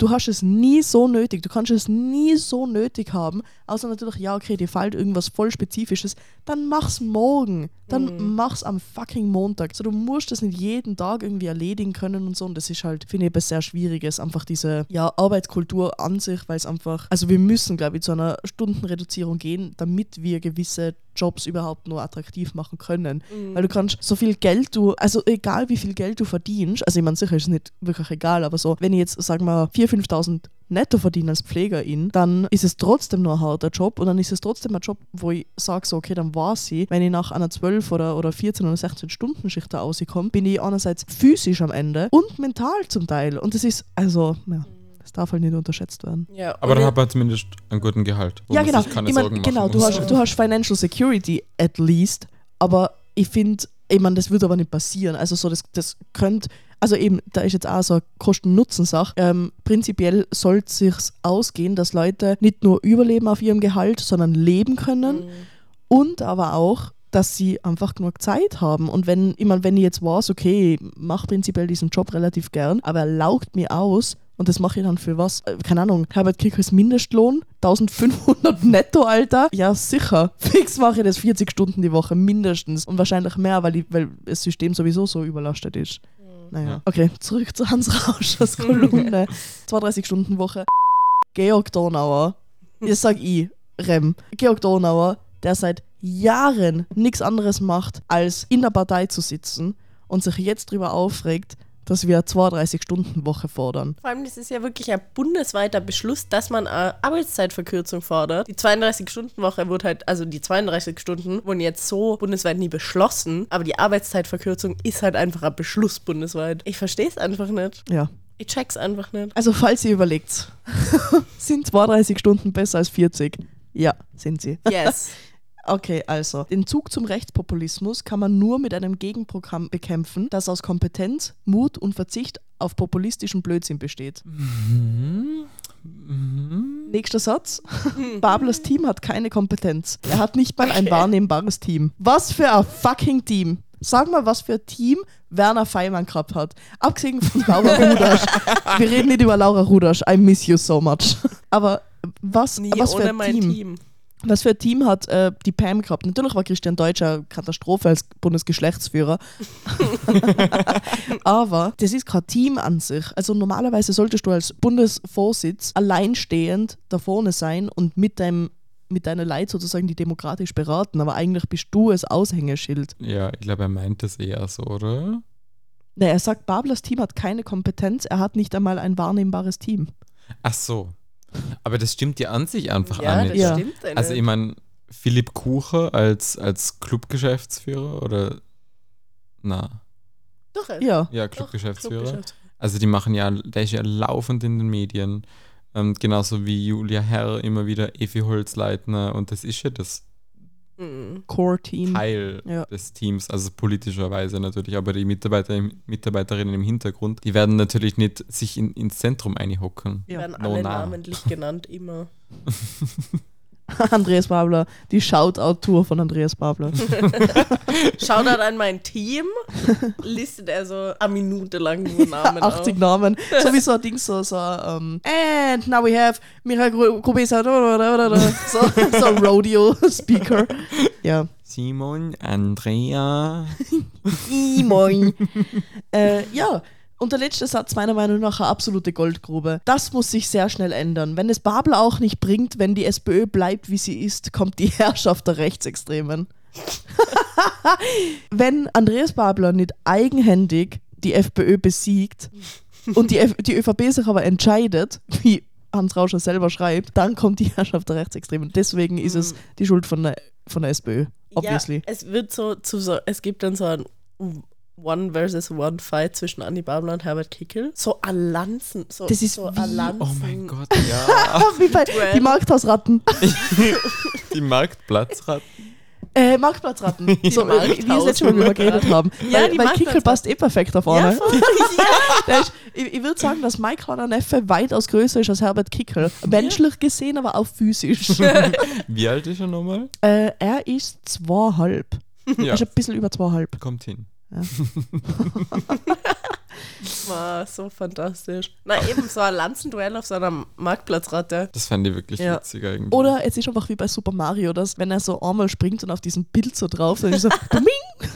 du hast es nie so nötig, du kannst es nie so nötig haben, außer natürlich, ja, okay, dir fällt irgendwas voll Spezifisches, dann mach's morgen, dann mach's am fucking Montag. So, du musst das nicht jeden Tag irgendwie erledigen können und so und das ist halt, finde ich, etwas sehr Schwieriges, einfach diese, ja, Arbeitskultur an sich, weil es einfach, also wir müssen, glaube ich, zu einer Stundenreduzierung gehen, damit wir gewisse Jobs überhaupt nur attraktiv machen können. Weil du kannst so viel Geld du, also egal wie viel Geld du verdienst, also ich meine, sicher ist es nicht wirklich egal, aber so, wenn ich jetzt, sagen wir, 4.000, 5.000 netto verdiene als Pflegerin, dann ist es trotzdem nur ein harter Job und dann ist es trotzdem ein Job, wo ich sage, so, okay, dann war sie. Wenn ich nach einer 12 oder, oder 14 oder 16 Stunden Schicht da rauskomme, bin ich einerseits physisch am Ende und mental zum Teil. Und das ist, also, ja, das darf halt nicht unterschätzt werden. Ja, Aber dann hat man zumindest einen guten Gehalt. Ja, genau. Sich keine Ich mein, Sorgen genau, du hast, du hast Financial Security at least, aber ich finde, ich meine, das wird aber nicht passieren. Also so, das, das könnte, also eben, da ist jetzt auch so eine Kosten-Nutzen-Sache. Ähm, prinzipiell sollte es sich ausgehen, dass Leute nicht nur überleben auf ihrem Gehalt, sondern leben können und aber auch dass sie einfach genug Zeit haben. Und wenn, ich mein, wenn ich jetzt weiß, okay, ich mache prinzipiell diesen Job relativ gern, aber er laugt mir aus und das mache ich dann für was? Äh, Keine Ahnung, Herbert Kickers Mindestlohn, 1500 netto, Alter. Ja, sicher. Fix mache ich das 40 Stunden die Woche mindestens. Und wahrscheinlich mehr, weil, ich, weil das System sowieso so überlastet ist. Naja, Ja. okay, zurück zu Hans Rauschers Kolumne. 32 Stunden Woche. Georg Donauer, jetzt sag ich, Rem, Georg Donauer, der seit Jahren nichts anderes macht, als in der Partei zu sitzen und sich jetzt darüber aufregt, dass wir eine 32-Stunden-Woche fordern. Vor allem, das ist ja wirklich ein bundesweiter Beschluss, dass man eine Arbeitszeitverkürzung fordert. Die 32-Stunden-Woche wurde halt, also die 32 Stunden wurden jetzt so bundesweit nie beschlossen, aber die Arbeitszeitverkürzung ist halt einfach ein Beschluss bundesweit. Ich verstehe es einfach nicht. Ja. Ich check's einfach nicht. Also, falls ihr überlegt, sind 32 Stunden besser als 40? Ja, sind sie. Yes. Okay, also, den Zug zum Rechtspopulismus kann man nur mit einem Gegenprogramm bekämpfen, das aus Kompetenz, Mut und Verzicht auf populistischen Blödsinn besteht. Nächster Satz. Bablers Team hat keine Kompetenz. Er hat nicht mal ein wahrnehmbares Team. Was für ein fucking Team. Sag mal, was für ein Team Werner Feimann gehabt hat. Abgesehen von Laura Rudasch. Wir reden nicht über Laura Rudasch. I miss you so much. Aber was, Nie was für ein Team. Team. Was für ein Team hat äh, die Pam gehabt? Natürlich war Christian Deutsch eine Katastrophe als Bundesgeschlechtsführer. Aber das ist kein Team an sich. Also normalerweise solltest du als Bundesvorsitz alleinstehend da vorne sein und mit deinem mit deiner Leid sozusagen die demokratisch beraten, aber eigentlich bist du das Aushängeschild. Ja, ich glaube, er meint das eher so, oder? Na, er sagt, Bablers Team hat keine Kompetenz, er hat nicht einmal ein wahrnehmbares Team. Ach so. Aber das stimmt ja an sich einfach ja, auch das nicht. Ja. stimmt. ja Also ich meine, Philipp Kucher als, als Clubgeschäftsführer oder na, Doch, Ja, ja, Clubgeschäftsführer. Clubgeschäftsführer. Also die machen ja, der ist ja laufend in den Medien. Ähm, genauso wie Julia Herr immer wieder Evi Holzleitner und das ist ja das Mhm. Core-Team. Teil Ja. des Teams, also politischerweise natürlich, aber die Mitarbeiter, Mitarbeiterinnen im Hintergrund, die werden natürlich nicht sich in, ins Zentrum einhocken. Die Ja. werden No, alle na. namentlich genannt, immer. Andreas Babler, die Shoutout-Tour von Andreas Babler. Shoutout an mein Team. Listet er so eine Minute lang nur Namen 80 auf. Namen. So wie so ein Ding, so, so um, and now we have Michael Grubesa, so, so ein Rodeo-Speaker. Ja. Simon, Andrea. I, moin. äh, ja. Und der letzte Satz meiner Meinung nach eine absolute Goldgrube. Das muss sich sehr schnell ändern. Wenn es Babel auch nicht bringt, wenn die SPÖ bleibt, wie sie ist, kommt die Herrschaft der Rechtsextremen. wenn Andreas Babler nicht eigenhändig die FPÖ besiegt und die, F die ÖVP sich aber entscheidet, wie Hans Rauscher selber schreibt, dann kommt die Herrschaft der Rechtsextremen. Deswegen ist es die Schuld von der, von der SPÖ. Obviously. Ja, es wird so zu so, es gibt dann so ein One versus One Fight zwischen Anni Babler und Herbert Kickel. So ein Lanzen. So, Das ist so wie- ein Lanzen. Oh mein Gott, ja. Wie bei Duell. die Markthausratten. Die Marktplatzratten. Äh, Marktplatzratten. Die so, äh, wie das letzte Mal drüber geredet haben. Ja, weil die weil Kickel passt eh perfekt da Ja, ja. Ich ich würde sagen, dass mein kleiner Neffe weitaus größer ist als Herbert Kickel. Menschlich gesehen, aber auch physisch. Wie alt ist er nochmal? äh, er ist zweieinhalb. Ja, Ist ein bisschen über zweieinhalb. kommt hin. Ja. War so fantastisch. Na, eben so ein Lanzenduell auf so einer Marktplatzratte. Das fand ich wirklich Ja. witzig eigentlich. Oder es ist einfach wie bei Super Mario, dass wenn er so einmal springt und auf diesem Bild so drauf, dann ist so.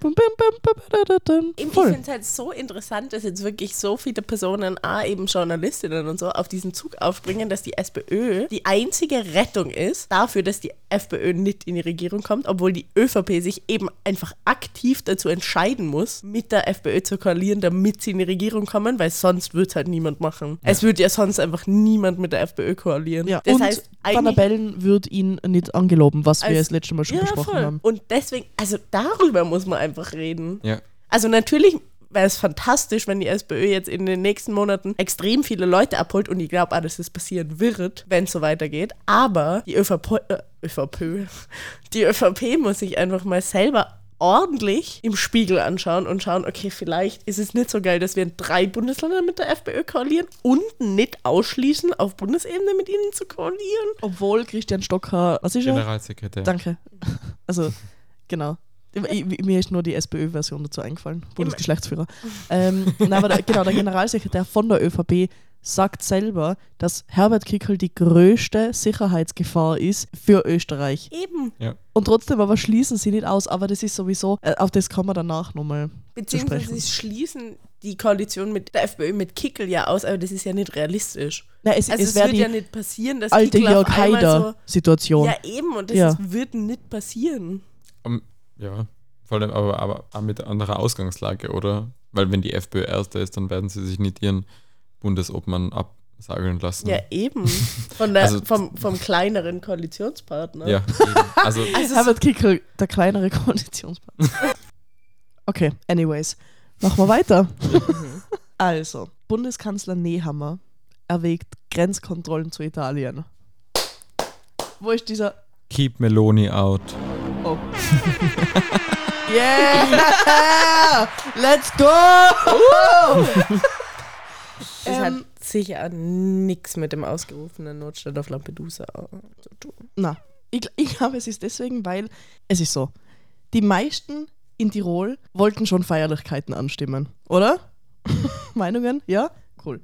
Bum, bum, bum, bum, da, da, da. Ich Voll. finde es halt so interessant, dass jetzt wirklich so viele Personen, A, eben Journalistinnen und so, auf diesen Zug aufspringen, dass die SPÖ die einzige Rettung ist dafür, dass die FPÖ nicht in die Regierung kommt, obwohl die ÖVP sich eben einfach aktiv dazu entscheiden muss, mit der FPÖ zu koalieren, damit sie in die Regierung kommen, weil sonst wird es halt niemand machen. Es wird ja sonst einfach niemand mit der FPÖ koalieren. Ja. Das und heißt, Van Bellen wird ihn nicht angeloben, was wir Als- das letzte Mal schon ja, besprochen voll. haben. Und deswegen, also darüber muss man einfach reden. ja. Also natürlich wäre es fantastisch, wenn die SPÖ jetzt in den nächsten Monaten extrem viele Leute abholt und ich glaube auch, dass das passieren wird, wenn es so weitergeht. Aber die ÖVP, äh, ÖVP, die ÖVP muss sich einfach mal selber ordentlich im Spiegel anschauen und schauen, okay, vielleicht ist es nicht so geil, dass wir in drei Bundesländern mit der FPÖ koalieren und nicht ausschließen, auf Bundesebene mit ihnen zu koalieren. Obwohl Christian Stocker, was ist er? Generalsekretär. Danke. Also, genau. Ich- mir ist nur die SPÖ-Version dazu eingefallen, Bundesgeschlechtsführer. Ähm, nein, aber der, genau, der Generalsekretär von der ÖVP sagt selber, dass Herbert Kickel die größte Sicherheitsgefahr ist für Österreich. Eben. Und trotzdem aber schließen sie nicht aus, aber das ist sowieso, äh, auf das kommen wir danach nochmal. Beziehungsweise sie schließen die Koalition mit der FPÖ mit Kickel ja aus, aber das ist ja nicht realistisch. Na, es, Also es es, wird ja nicht passieren, dass alte Kickel Jörg auf einmal so, Haider-Situation. Ja, eben, und das Ja. ist, wird nicht passieren. Um, ja, vor allem aber, aber auch mit anderer Ausgangslage, oder? Weil wenn die FPÖ Erste ist, dann werden sie sich nicht ihren Bundesobmann absageln lassen. Ja, eben. Von der, Also- vom, vom kleineren Koalitionspartner. Ja, eben. also Also Herbert Kickel, der kleinere Koalitionspartner. okay, anyways. Machen wir weiter. also, Bundeskanzler Nehammer erwägt Grenzkontrollen zu Italien. Wo ist dieser. keep Meloni out. Oh. yeah! Let's go! Das hat Ähm, sicher nichts mit dem ausgerufenen Notstand auf Lampedusa zu tun. Na, ich, ich glaube, es ist deswegen, weil es ist so. Die meisten in Tirol wollten schon Feierlichkeiten anstimmen, oder? Meinungen? Ja? Cool.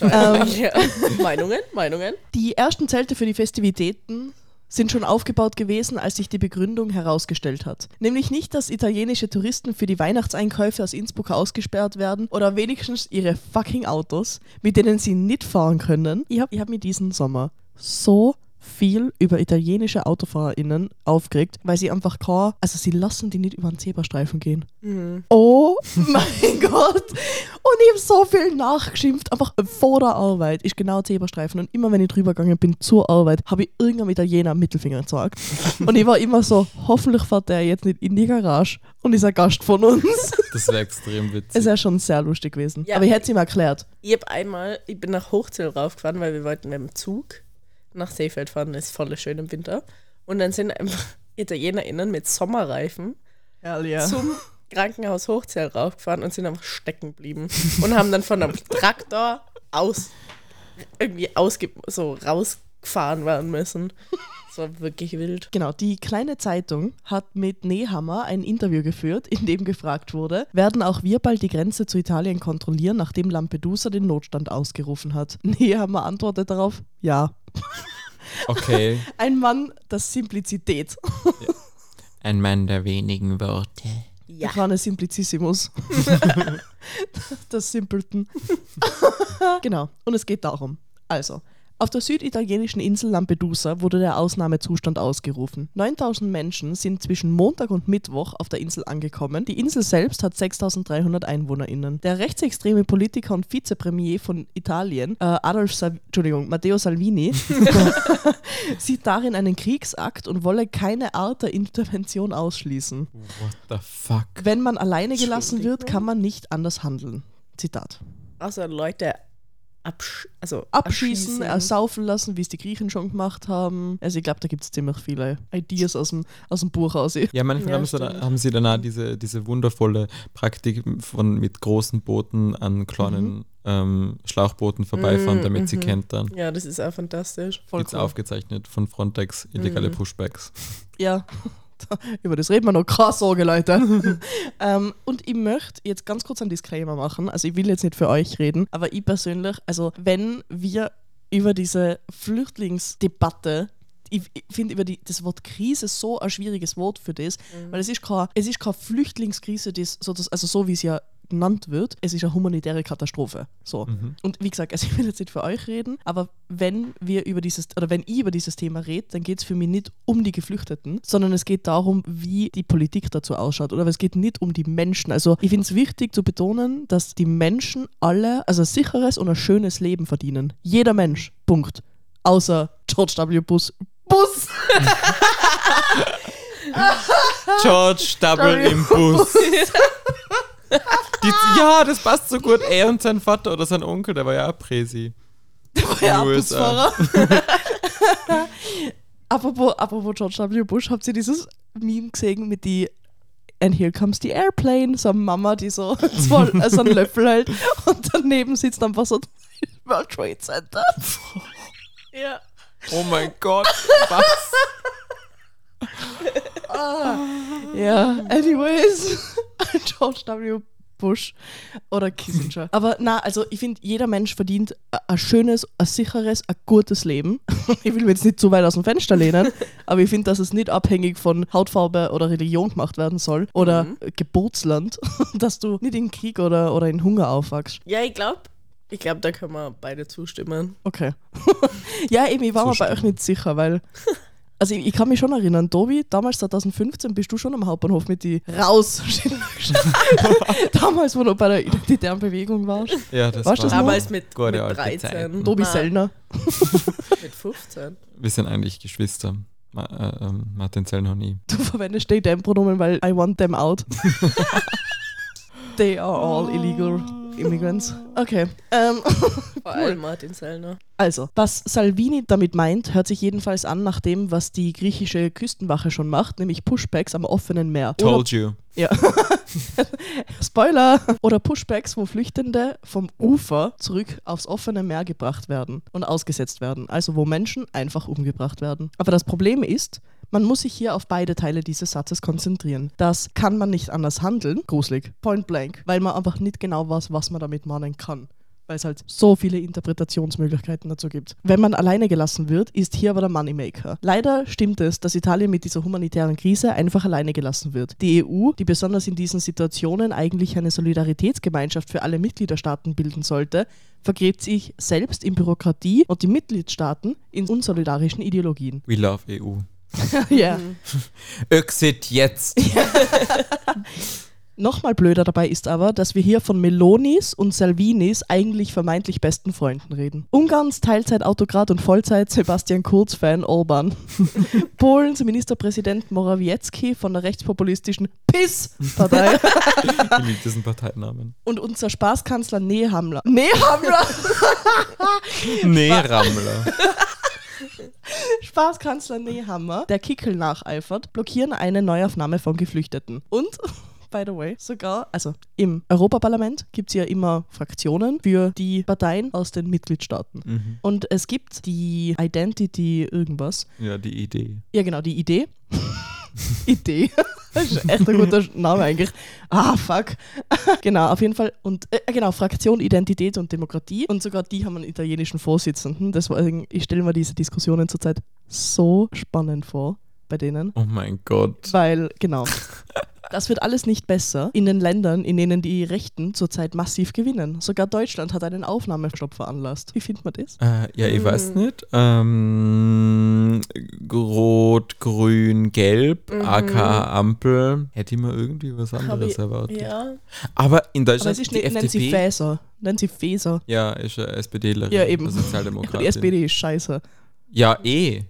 Ähm. Meinungen? Meinungen? Die ersten Zelte für die Festivitäten sind schon aufgebaut gewesen, als sich die Begründung herausgestellt hat. Nämlich nicht, dass italienische Touristen für die Weihnachtseinkäufe aus Innsbruck ausgesperrt werden oder wenigstens ihre fucking Autos, mit denen sie nicht fahren können. Ich habe hab mir diesen Sommer so viel über italienische AutofahrerInnen aufgeregt, weil sie einfach kein, also sie lassen die nicht über den Zebrastreifen gehen. Oh mein Gott! Und ich habe so viel nachgeschimpft, einfach vor der Arbeit ist genau ein Zebrastreifen und immer wenn ich drüber gegangen bin zur Arbeit, habe ich irgendeinem Italiener einen Mittelfinger gezeigt. und ich war immer so, hoffentlich fährt der jetzt nicht in die Garage und ist ein Gast von uns. Das wäre extrem witzig. Es wäre schon sehr lustig gewesen. Ja. Aber ich hätte es ihm erklärt. Ich habe einmal, ich bin nach Hochzell raufgefahren, weil wir wollten mit dem Zug nach Seefeld fahren, ist voll schön im Winter. Und dann sind einfach ItalienerInnen mit Sommerreifen yeah. zum Krankenhaus Hochzell raufgefahren und sind einfach stecken geblieben. Und haben dann von einem Traktor aus, irgendwie ausge, so rausgefahren werden müssen. Das war wirklich wild. Genau, die kleine Zeitung hat mit Nehammer ein Interview geführt, in dem gefragt wurde, werden auch wir bald die Grenze zu Italien kontrollieren, nachdem Lampedusa den Notstand ausgerufen hat. Nehammer antwortet darauf, ja. Okay, Ein Mann der Simplizität. ein Mann der wenigen Worte. Ja. Ich war eine Simplicissimus. das Simpleton. genau, und es geht darum. Also, auf der süditalienischen Insel Lampedusa wurde der Ausnahmezustand ausgerufen. 9000 Menschen sind zwischen Montag und Mittwoch auf der Insel angekommen. Die Insel selbst hat 6300 EinwohnerInnen. Der rechtsextreme Politiker und Vizepremier von Italien, äh, Adolf Sav Entschuldigung, Matteo Salvini, sieht darin einen Kriegsakt und wolle keine Art der Intervention ausschließen. What the fuck? Wenn man alleine gelassen wird, kann man nicht anders handeln. Zitat. Außer Leute absch also Abschießen, erschießen. ersaufen lassen, wie es die Griechen schon gemacht haben. Also ich glaube, da gibt es ziemlich viele Ideas aus dem, aus dem Buch aus. Ja, manchmal Ja, haben, sie, stimmt. haben sie dann auch diese, diese wundervolle Praktik von mit großen Booten an kleinen ähm, Schlauchbooten vorbeifahren, Mm, damit sie mhm. kentern. Ja, das ist auch fantastisch. Voll Gibt's cool. aufgezeichnet von Frontex, illegale Mhm. Pushbacks. Ja, über das reden wir noch. Keine Sorge, Leute. ähm, und ich möchte jetzt ganz kurz einen Disclaimer machen. Also ich will jetzt nicht für euch reden, aber ich persönlich, also wenn wir über diese Flüchtlingsdebatte ich, ich finde über die, das Wort Krise so ein schwieriges Wort für das, weil es ist keine, es ist keine Flüchtlingskrise, das, so, das, also so wie es ja genannt wird, es ist eine humanitäre Katastrophe. So. Mhm. Und wie gesagt, also ich will jetzt nicht für euch reden, aber wenn wir über dieses, oder wenn ich über dieses Thema rede, dann geht es für mich nicht um die Geflüchteten, sondern es geht darum, wie die Politik dazu ausschaut. Oder es geht nicht um die Menschen. Also ich finde es wichtig zu betonen, dass die Menschen alle, also ein sicheres und ein schönes Leben verdienen. Jeder Mensch. Punkt. Außer George W. Bush. Bus! George Double im Bus. Die, ja, das passt so gut. Er und sein Vater oder sein Onkel, der war ja auch Präsi. Ja, In den USA. Busfahrer. apropos, apropos George W. Bush, habt ihr dieses Meme gesehen mit die And here comes the airplane, so eine Mama, die so, zwei, also einen Löffel hält und daneben sitzt einfach so World Trade Center. ja. Oh mein Gott, was? Ja, anyways. George W. Bush oder Kissinger. Aber na, also ich finde, jeder Mensch verdient a- ein schönes, ein sicheres, ein gutes Leben. Ich will mir jetzt nicht zu weit aus dem Fenster lehnen, aber ich finde, dass es nicht abhängig von Hautfarbe oder Religion gemacht werden soll oder Mhm. Geburtsland, dass du nicht in Krieg oder, oder in Hunger aufwachst. Ja, ich glaube, ich glaube, da können wir beide zustimmen. Okay. ja, eben, ich war mir bei euch nicht sicher, weil. Also ich, ich kann mich schon erinnern, Tobi, damals 2015 bist du schon am Hauptbahnhof mit die raus. damals, wo du bei der identitären Bewegung warst. Ja, das Warst war. das noch? Damals mit, Gute mit alte 13. Zeiten. Tobi Sellner. Mit 15. Wir sind eigentlich Geschwister. Ma äh, ähm, Martin Zell noch nie. Du verwendest they them Pronomen, weil I want them out. They are all illegal immigrants. Okay. Ähm, Vor allem Martin Sellner. also, was Salvini damit meint, hört sich jedenfalls an nach dem, was die griechische Küstenwache schon macht, nämlich Pushbacks am offenen Meer. Oder Told you. Ja. Spoiler! Oder Pushbacks, wo Flüchtende vom Ufer zurück aufs offene Meer gebracht werden und ausgesetzt werden. Also wo Menschen einfach umgebracht werden. Aber das Problem ist, man muss sich hier auf beide Teile dieses Satzes konzentrieren. Das kann man nicht anders handeln, gruselig, point blank, weil man einfach nicht genau weiß, was man damit meinen kann. weil es halt so viele Interpretationsmöglichkeiten dazu gibt. Wenn man alleine gelassen wird, ist hier aber der Moneymaker. Leider stimmt es, dass Italien mit dieser humanitären Krise einfach alleine gelassen wird. Die EU, die besonders in diesen Situationen eigentlich eine Solidaritätsgemeinschaft für alle Mitgliederstaaten bilden sollte, vergräbt sich selbst in Bürokratie und die Mitgliedstaaten in unsolidarischen Ideologien. We love EU. Ja. Exit jetzt. Nochmal blöder dabei ist aber, dass wir hier von Melonis und Salvinis eigentlich vermeintlich besten Freunden reden. Ungarns Teilzeitautokrat und Vollzeit Sebastian Kurz-Fan Orban. Polens Ministerpräsident Morawiecki von der rechtspopulistischen PIS-Partei. Ich liebe diesen Parteinamen. und unser Spaßkanzler Nehammer. Nehammer! Nee, Rammler. Spaßkanzler Nehammer, der Kickel nacheifert, blockieren eine Neuaufnahme von Geflüchteten. Und, by the way, sogar, also im Europaparlament gibt es ja immer Fraktionen für die Parteien aus den Mitgliedstaaten. Mhm. Und es gibt die Identity irgendwas. Ja, die Idee. Ja, genau, die Idee. Idee. Das ist echt ein guter Name eigentlich. Ah, fuck. genau, auf jeden Fall. Und äh, genau, Fraktion Identität und Demokratie. Und sogar die haben einen italienischen Vorsitzenden. Deswegen, ich stelle mir diese Diskussionen zurzeit so spannend vor bei denen. Oh mein Gott. Weil, genau. Das wird alles nicht besser in den Ländern, in denen die Rechten zurzeit massiv gewinnen. Sogar Deutschland hat einen Aufnahmestopp veranlasst. Wie findet man das? Äh, ja, ich weiß nicht. Ähm, Rot, Grün, Gelb, Mhm. aka Ampel. Hätte ich mir irgendwie was anderes ich- erwartet. Ja. Aber in Aber Deutschland es ist die nicht, nennt sie FDP. Fäser. Nennt sie Fäser. Ja, ist eine SPDlerin. Ja, eben. Sozialdemokratin. Die SPD ist scheiße. Ja, eh.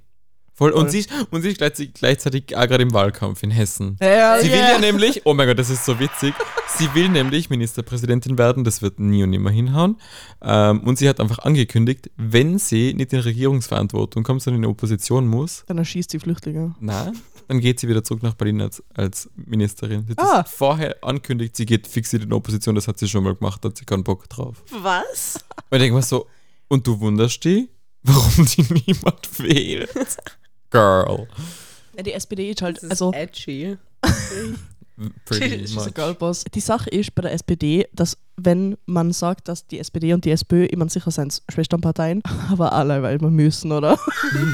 Voll. Und Voll. sie, ist- und sie ist gleichzeitig, gleichzeitig auch gerade im Wahlkampf in Hessen. Ja, Sie will ja nämlich, oh mein Gott, das ist so witzig. Sie will nämlich Ministerpräsidentin werden, das wird nie und nimmer hinhauen. Ähm, und sie hat einfach angekündigt, wenn sie nicht in Regierungsverantwortung kommt, sondern in die Opposition muss, Dann erschießt sie Flüchtlinge. na, dann geht sie wieder zurück nach Berlin als, als Ministerin. Sie hat Ah. das vorher ankündigt, sie geht fix in die Opposition, das hat sie schon mal gemacht, da hat sie keinen Bock drauf. Was? Und ich denke mir so, und du wunderst dich, warum die niemand wählt? Girl. Ja, die SPD ist halt, Das ist also edgy. Pretty much. girlboss. Die Sache ist bei der SPD, dass wenn man sagt, dass die SPD und die SPÖ immer sicher sind Schwesternparteien, aber alle, weil wir müssen, oder?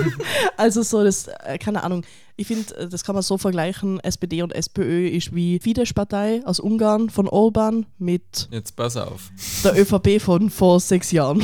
also so, das, äh, keine Ahnung. Ich finde, äh, das kann man so vergleichen, SPD und SPÖ ist wie Fidesz-Partei aus Ungarn von Orban mit Jetzt pass auf. der ÖVP von vor sechs Jahren.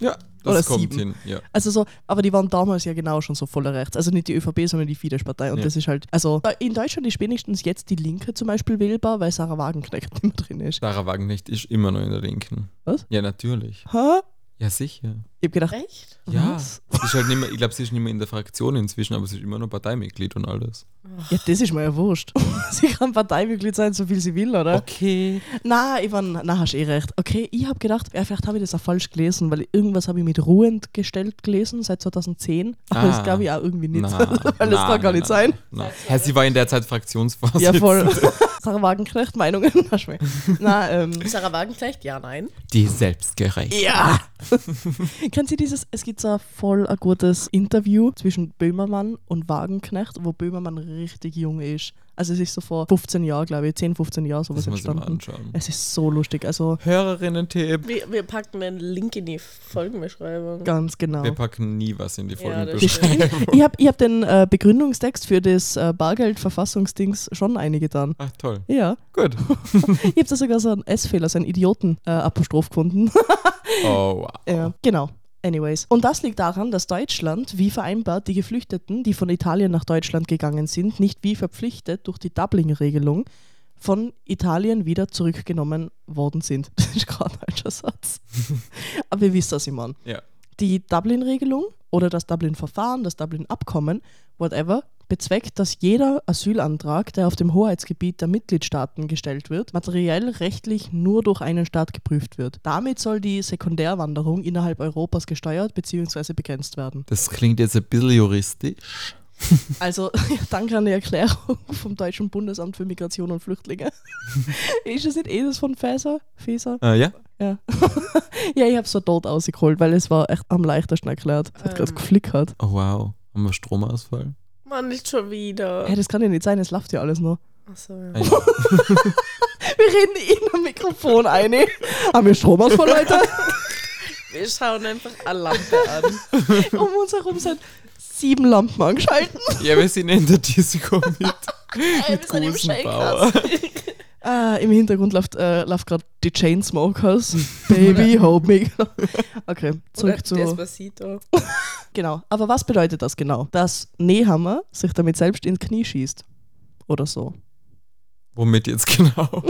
Ja, Oder das kommt sieben. hin. Ja. Also so, aber die waren damals ja genau schon so voller rechts. Also nicht die ÖVP, sondern die Fidesz-Partei. Und Ja. das ist halt, also in Deutschland ist wenigstens jetzt die Linke zum Beispiel wählbar, weil Sarah Wagenknecht mehr drin ist. Sarah Wagenknecht ist immer noch in der Linken. Was? Ja, natürlich. Ha? Ja, sicher. Ich hab gedacht, Echt? Ja. Was? Sie ist halt nicht mehr, ich glaube, sie ist nicht mehr in der Fraktion inzwischen, aber sie ist immer noch Parteimitglied und alles. ja, das ist mir ja wurscht. sie kann Parteimitglied sein, so viel sie will, oder? Okay. Na, Ivan, na, hast eh recht. Okay, ich habe gedacht, ja, vielleicht habe ich das auch falsch gelesen, weil irgendwas habe ich mit ruhend gestellt gelesen seit 2010. Aber Ah. das glaube ich auch irgendwie nicht. Na, weil das na, kann gar na, nicht sein. Na. Ja, sie war in der Zeit Fraktionsvorsitzende. Ja, voll. Sarah Wagenknecht, Meinungen. Na, ähm. Sarah Wagenknecht? Ja, nein. Die selbstgerecht. Ja! Kennt ihr dieses, es gibt so ein voll ein gutes Interview zwischen Böhmermann und Wagenknecht, wo Böhmermann richtig jung ist. Also es ist so vor 15 Jahren, glaube ich, 10, 15 Jahren sowas Das muss ich mal entstanden. anschauen. Es ist so lustig, also Hörerinnen-Tipp. Wir, wir packen einen Link in die Folgenbeschreibung. ganz genau. Wir packen nie was in die Ja, Folgenbeschreibung. Ich habe ich hab den äh, Begründungstext für das äh, Bargeldverfassungsdings schon eingetan. Ach, toll. Ja, Gut. ich habe da sogar so einen S-Fehler, so einen Idioten-Apostroph gefunden. Oh, wow. Ja, genau. Anyways. Und das liegt daran, dass Deutschland, wie vereinbart, die Geflüchteten, die von Italien nach Deutschland gegangen sind, nicht wie verpflichtet durch die Dublin-Regelung von Italien wieder zurückgenommen worden sind. Das ist gerade ein falscher Satz. Aber ihr wisst, was ich meine. Ja. Die Dublin-Regelung oder das Dublin-Verfahren, das Dublin-Abkommen, whatever, bezweckt, dass jeder Asylantrag, der auf dem Hoheitsgebiet der Mitgliedstaaten gestellt wird, materiell rechtlich nur durch einen Staat geprüft wird. Damit soll die Sekundärwanderung innerhalb Europas gesteuert bzw. begrenzt werden. Das klingt jetzt ein bisschen juristisch. Also, danke an die Erklärung vom Deutschen Bundesamt für Migration und Flüchtlinge. ist es nicht eh das von Faeser? Faeser? Äh, ja? Ja. ja, ich habe so dort ausgeholt, weil es war echt am leichtesten erklärt. Es hat gerade Ähm. geflickert. Oh, wow. Haben wir Stromausfall? Mann, nicht schon wieder. Hey, das kann ja nicht sein, es läuft ja alles nur. Achso, ja. Ah, ja. Wir reden in ein Mikrofon ein. Haben wir Stromausfall, Leute? Wir schauen einfach eine Lampe an. Um uns herum sind sieben Lampen angeschalten. Ja, wir sind in der Disco mit, wir mit sind im Gusenbauer. Ah, Im Hintergrund läuft, äh, läuft gerade die Chainsmokers. Baby, hold me. Okay, Oder zurück zu. Despacito. Genau. Aber was bedeutet das genau? Dass Nehammer sich damit selbst ins Knie schießt. Oder so. Womit jetzt genau?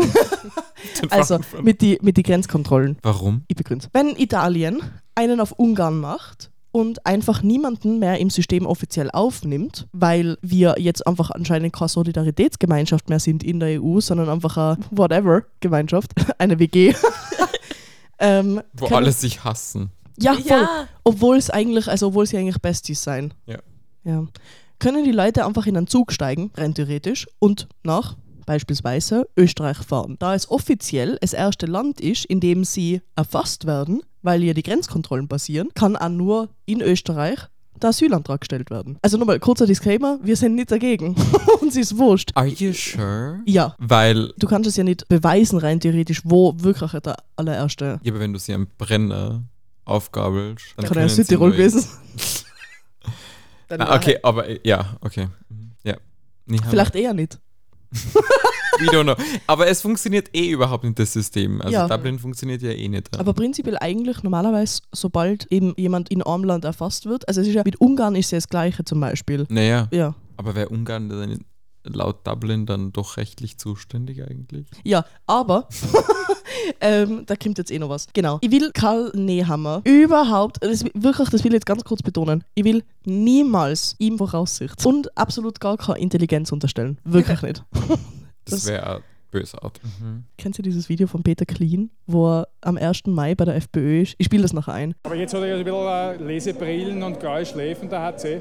Den Also mit die, mit die Grenzkontrollen. Warum? Ich begründe. Wenn Italien einen auf Ungarn macht und einfach niemanden mehr im System offiziell aufnimmt, weil wir jetzt einfach anscheinend keine Solidaritätsgemeinschaft mehr sind in der EU, sondern einfach eine whatever Gemeinschaft, eine WG. ähm, Wo alle sich hassen. Ja, voll. Ja. Obwohl es eigentlich, also obwohl sie eigentlich Besties sein. Ja. ja. Können die Leute einfach in einen Zug steigen, rein theoretisch, und nach beispielsweise Österreich fahren. Da es offiziell das erste Land ist, in dem sie erfasst werden, weil hier die Grenzkontrollen passieren, kann auch nur in Österreich der Asylantrag gestellt werden. Also nochmal kurzer Disclaimer, wir sind nicht dagegen. Uns ist wurscht. Are you sure? Ja, Weil, du kannst es ja nicht beweisen rein theoretisch, wo wirklich der allererste ja, aber wenn du sie am Brenner aufgabelst, dann kann sie Südtirol gewesen. Ah, okay, aber ja, okay. Mhm. Ja. Vielleicht eher nicht. We don't know. Aber es funktioniert eh überhaupt nicht, das System. Also Ja. Dublin funktioniert ja eh nicht. Aber prinzipiell eigentlich normalerweise, sobald eben jemand in einem Land erfasst wird, also es ist ja mit Ungarn ist ja das Gleiche zum Beispiel. naja, Ja. aber wäre Ungarn dann laut Dublin dann doch rechtlich zuständig eigentlich? Ja, aber ähm, da kommt jetzt eh noch was. Genau. Ich will Karl Nehammer überhaupt, das, wirklich, das will ich jetzt ganz kurz betonen, ich will niemals ihm Voraussicht und absolut gar keine Intelligenz unterstellen. Wirklich nicht. Das, Das- wäre bösartig. Mhm. Kennt ihr dieses Video von Peter Klien, wo er am 1. Mai bei der FPÖ ist? Ich spiele das nachher ein. Aber jetzt hat er ja ein bisschen äh, Lesebrillen und graue Schläfen, der HC.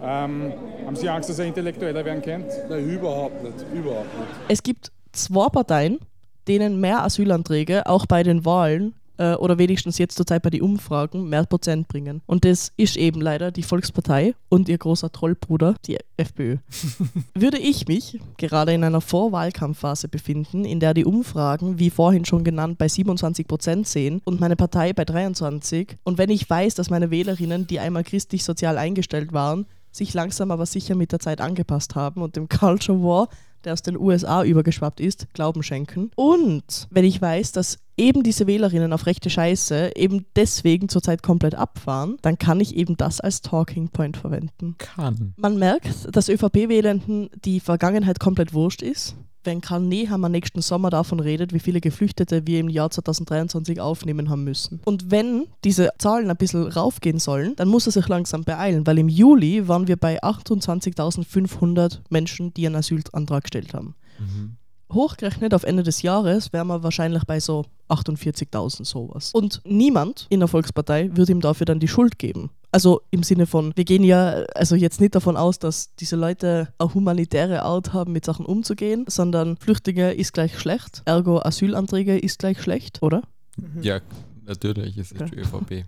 Ähm, haben Sie Angst, dass er intellektueller werden könnte? Nein, überhaupt nicht. Überhaupt nicht. Es gibt zwei Parteien, denen mehr Asylanträge auch bei den Wahlen äh, oder wenigstens jetzt zur Zeit bei den Umfragen mehr Prozent bringen. Und das ist eben leider die Volkspartei und ihr großer Trollbruder, die FPÖ. Würde ich mich gerade in einer Vorwahlkampfphase befinden, in der die Umfragen, wie vorhin schon genannt, bei 27 Prozent sehen und meine Partei bei 23 und wenn ich weiß, dass meine Wählerinnen, die einmal christlich sozial eingestellt waren, sich langsam aber sicher mit der Zeit angepasst haben und dem Culture War der aus den USA übergeschwappt ist, Glauben schenken. Und wenn ich weiß, dass eben diese Wählerinnen auf rechte Scheiße eben deswegen zurzeit komplett abfahren, dann kann ich eben das als Talking Point verwenden. Kann. Man merkt, dass ÖVP-Wählenden die Vergangenheit komplett wurscht ist. Wenn Karl Nehammer nächsten Sommer davon redet, wie viele Geflüchtete wir im Jahr 2023 aufnehmen haben müssen. Und wenn diese Zahlen ein bisschen raufgehen sollen, dann muss er sich langsam beeilen, weil im Juli waren wir bei 28.500 Menschen, die einen Asylantrag gestellt haben. Mhm. Hochgerechnet auf Ende des Jahres wären wir wahrscheinlich bei so 48.000 sowas. Und niemand in der Volkspartei würde ihm dafür dann die Schuld geben. Also im Sinne von, wir gehen ja also jetzt nicht davon aus, dass diese Leute eine humanitäre Art haben, mit Sachen umzugehen, sondern Flüchtlinge ist gleich schlecht, ergo Asylanträge ist gleich schlecht, oder? Ja, natürlich ist es Ja. die ÖVP.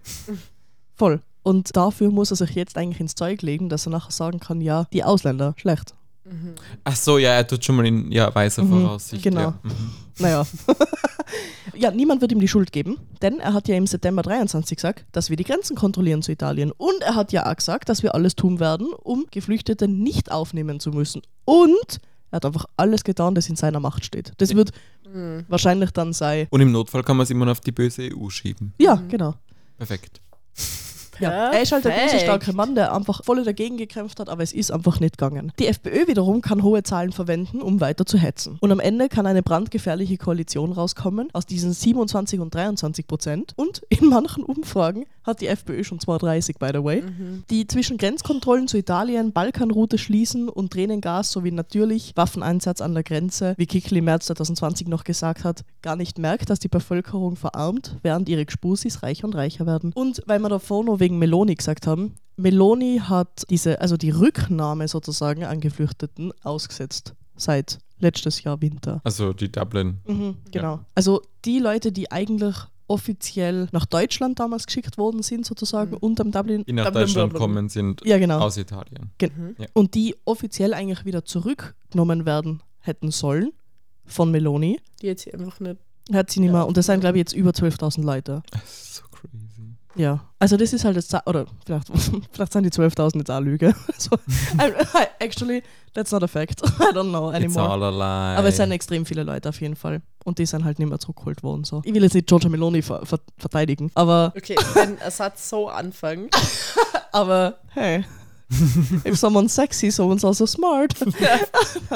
Voll. Und dafür muss er sich jetzt eigentlich ins Zeug legen, dass er nachher sagen kann, ja, die Ausländer, schlecht. Ach so, ja, er tut schon mal in ja, weiser Mhm, Voraussicht. genau. Ja. Mhm. Naja. ja, niemand wird ihm die Schuld geben, denn er hat ja im September 23 gesagt, dass wir die Grenzen kontrollieren zu Italien. Und er hat ja auch gesagt, dass wir alles tun werden, um Geflüchtete nicht aufnehmen zu müssen. Und er hat einfach alles getan, das in seiner Macht steht. Das wird wahrscheinlich dann sein. Und im Notfall kann man es immer noch auf die böse EU schieben. Ja, genau. Perfekt. Ja, er ist halt Perfekt. starke Mann, der einfach voll dagegen gekämpft hat, aber es ist einfach nicht gegangen. Die FPÖ wiederum kann hohe Zahlen verwenden, um weiter zu hetzen. Und am Ende kann eine brandgefährliche Koalition rauskommen aus diesen 27 und 23 Prozent. Und in manchen Umfragen hat die FPÖ schon 230, by the way, die zwischen Grenzkontrollen zu Italien, Balkanroute schließen und Tränengas sowie natürlich Waffeneinsatz an der Grenze, wie Kickl im März 2020 noch gesagt hat, gar nicht merkt, dass die Bevölkerung verarmt, während ihre Gspusis reicher und reicher werden. Und weil wir davor noch wegen Meloni gesagt haben, Meloni hat diese, also die Rücknahme sozusagen an Geflüchteten ausgesetzt seit letztes Jahr Winter. Also die Dublin. Mhm, genau. Also die Leute, die eigentlich offiziell nach Deutschland damals geschickt worden sind, sozusagen, unterm Dublin. Die nach Dublin, Deutschland Dublin. kommen, sind Ja, genau. aus Italien. Ge Ja. Und die offiziell eigentlich wieder zurückgenommen werden hätten sollen, von Meloni. Die jetzt hier einfach nicht. Hat sie nicht Ja. mehr. Und das sind, glaube ich, jetzt über 12.000 Leute. Das ist so. Ja. Also, das ist halt das. Za- Oder vielleicht, vielleicht sind die 12.000 jetzt auch Lüge. so, I- actually, that's not a fact. I don't know It's anymore. all a lie. Aber es sind extrem viele Leute auf jeden Fall. Und die sind halt nicht mehr zurückgeholt worden. So. Ich will jetzt nicht Giorgia Meloni ver ver verteidigen, aber, Okay, wenn ein Satz so anfängt. aber hey. If someone's sexy, someone's also smart.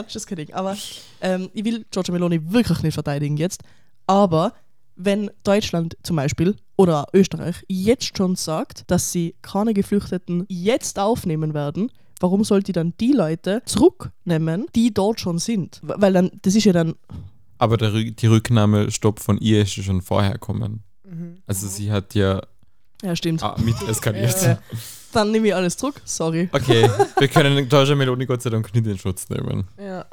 Just kidding. Aber ähm, ich will Giorgia Meloni wirklich nicht verteidigen jetzt. Aber wenn Deutschland zum Beispiel oder Österreich jetzt schon sagt, dass sie keine Geflüchteten jetzt aufnehmen werden, warum sollte dann die Leute zurücknehmen, die dort schon sind? Weil dann, das ist ja dann Aber der, die Rücknahmestopp von ihr ist ja schon vorher gekommen. Mhm. Also sie hat ja Ja, stimmt. ah, mit eskaliert. Ja. Dann nehme ich alles zurück. Sorry. Okay, wir können Giorgia Meloni Gott sei Dank nicht in Schutz nehmen. Ja.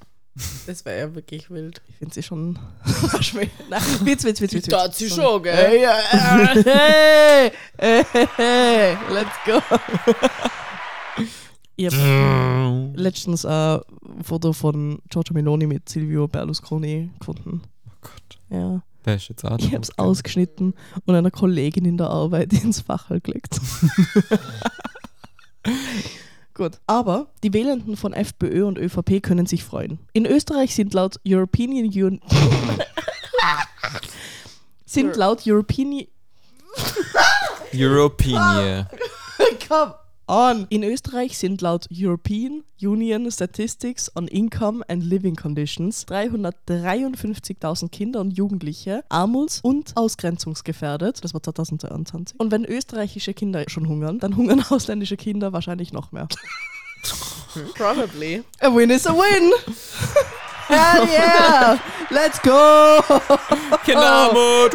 Das wäre ja wirklich wild. Ich finde sie schon schwer. Nein, Witz, Witz, Witz, Witz. Da hat sie schon, gell? Hey, hey, hey, hey, let's go. Ich habe letztens ein Foto von Giorgio Meloni mit Silvio Berlusconi gefunden. Oh Gott, Ja. der ist jetzt auch Ich habe es ausgeschnitten und einer Kollegin in der Arbeit ins Fach gelegt. Gut, aber die Wählenden von FPÖ und ÖVP können sich freuen. In Österreich sind laut European Union sind laut European European. Come on. In Österreich sind laut European Union Statistics on Income and Living Conditions 353.000 Kinder und Jugendliche armuts- und ausgrenzungsgefährdet. Das war 2022. Und wenn österreichische Kinder schon hungern, dann hungern ausländische Kinder wahrscheinlich noch mehr. Probably. A win is a win! Hell yeah! Let's go! Kinderarmut!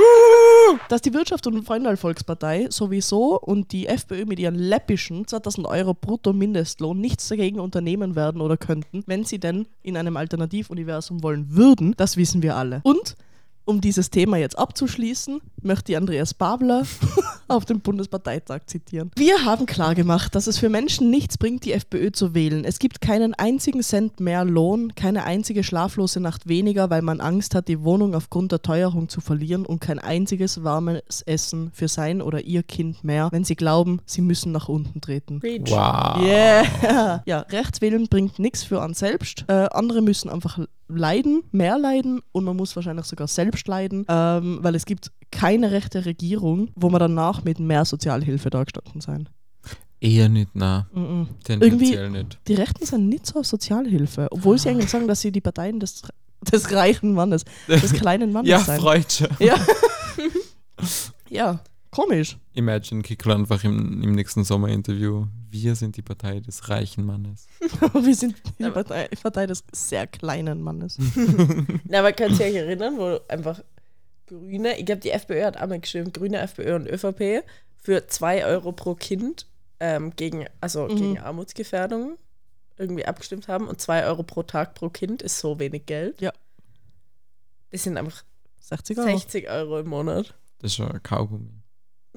Dass die Wirtschaft und Freundal Volkspartei sowieso und die FPÖ mit ihren läppischen 2000 Euro Brutto-Mindestlohn nichts dagegen unternehmen werden oder könnten, wenn sie denn in einem Alternativuniversum wollen würden, das wissen wir alle. Und um dieses Thema jetzt abzuschließen, möchte ich Andreas Babler auf dem Bundesparteitag zitieren. Wir haben klargemacht, dass es für Menschen nichts bringt, die FPÖ zu wählen. Es gibt keinen einzigen Cent mehr Lohn, keine einzige schlaflose Nacht weniger, weil man Angst hat, die Wohnung aufgrund der Teuerung zu verlieren und kein einziges warmes Essen für sein oder ihr Kind mehr, wenn sie glauben, sie müssen nach unten treten. Preach. Wow. Yeah. Ja, Rechtswählen bringt nichts für uns selbst. Äh, andere müssen einfach leiden, mehr leiden und man muss wahrscheinlich sogar selbst leiden, ähm, weil es gibt keine rechte Regierung, wo man danach mit mehr Sozialhilfe dagestanden sein. Eher nicht, na. Mhm. Tendenziell nicht. Die Rechten sind nicht so auf Sozialhilfe, obwohl sie eigentlich sagen, dass sie die Parteien des, des reichen Mannes, des kleinen Mannes Ja, sein. Freudsche. Ja. ja, komisch. Imagine Kickl einfach im, im nächsten Sommerinterview. Wir sind die Partei des reichen Mannes. Wir sind die Partei, Partei des sehr kleinen Mannes. Na, aber könnt ihr euch erinnern, wo einfach Grüne, ich glaube, die FPÖ hat einmal geschrieben, Grüne, FPÖ und ÖVP für 2 Euro pro Kind ähm, gegen, also Mhm. gegen Armutsgefährdung irgendwie abgestimmt haben und 2 Euro pro Tag pro Kind ist so wenig Geld. Ja. Das sind einfach 60 Euro. 60 Euro im Monat. Das ist schon ein Kaugummi.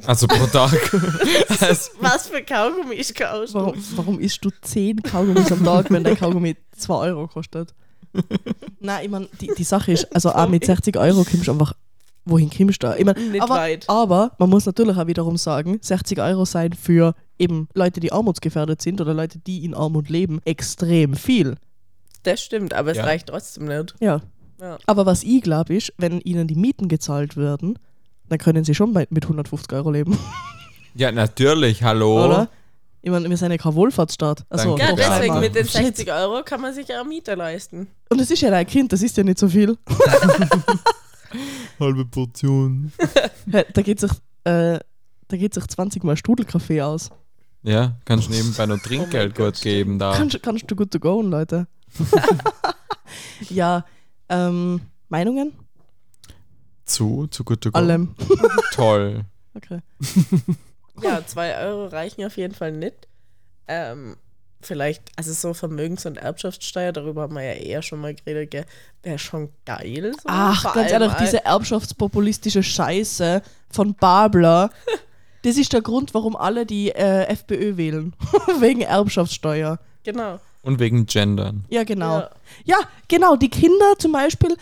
Also pro Tag. also, Was für Kaugummi ich kaufst Warum, warum isst du 10 Kaugummis am Tag, wenn dein Kaugummi 2 Euro kostet? Nein, ich meine, die, die Sache ist, also auch mit 60 Euro kommst du einfach, wohin kommst du? Ich mein, Nicht aber, weit. aber man muss natürlich auch wiederum sagen, 60 Euro sein für eben Leute, die armutsgefährdet sind oder Leute, die in Armut leben, extrem viel. Das stimmt, aber es Ja. reicht trotzdem nicht. Ja. Ja. Aber was ich glaube, ist, wenn ihnen die Mieten gezahlt werden, dann können sie schon mit 150 Euro leben, ja, natürlich, hallo. oder? Ich meine, wir sind ja kein Wohlfahrtsstaat. Also. Ja, deswegen einmal. mit den Shit. 60 Euro kann man sich ja eine Miete leisten. Und es ist ja dein Kind, das ist ja nicht so viel. Halbe Portion. Da geht sich, äh, da geht sich 20 Mal Strudelkaffee aus. Ja, kannst du nebenbei noch Trinkgeld Gott, gut geben da. Kannst, kannst du good to go, Leute. ja, ähm, Meinungen? Zu, zu gut to go. Allem. Toll. Okay. Ja, 2 Euro reichen auf jeden Fall nicht. Ähm, vielleicht, also so Vermögens- und Erbschaftssteuer, darüber haben wir ja eher schon mal geredet, gell, wäre schon geil. So. Ach, ganz ehrlich, diese erbschaftspopulistische Scheiße von Babler, das ist der Grund, warum alle die äh, FPÖ wählen. Wegen Erbschaftssteuer. Genau. Und wegen Gendern. Ja, genau. Ja. Ja, genau. Die Kinder zum Beispiel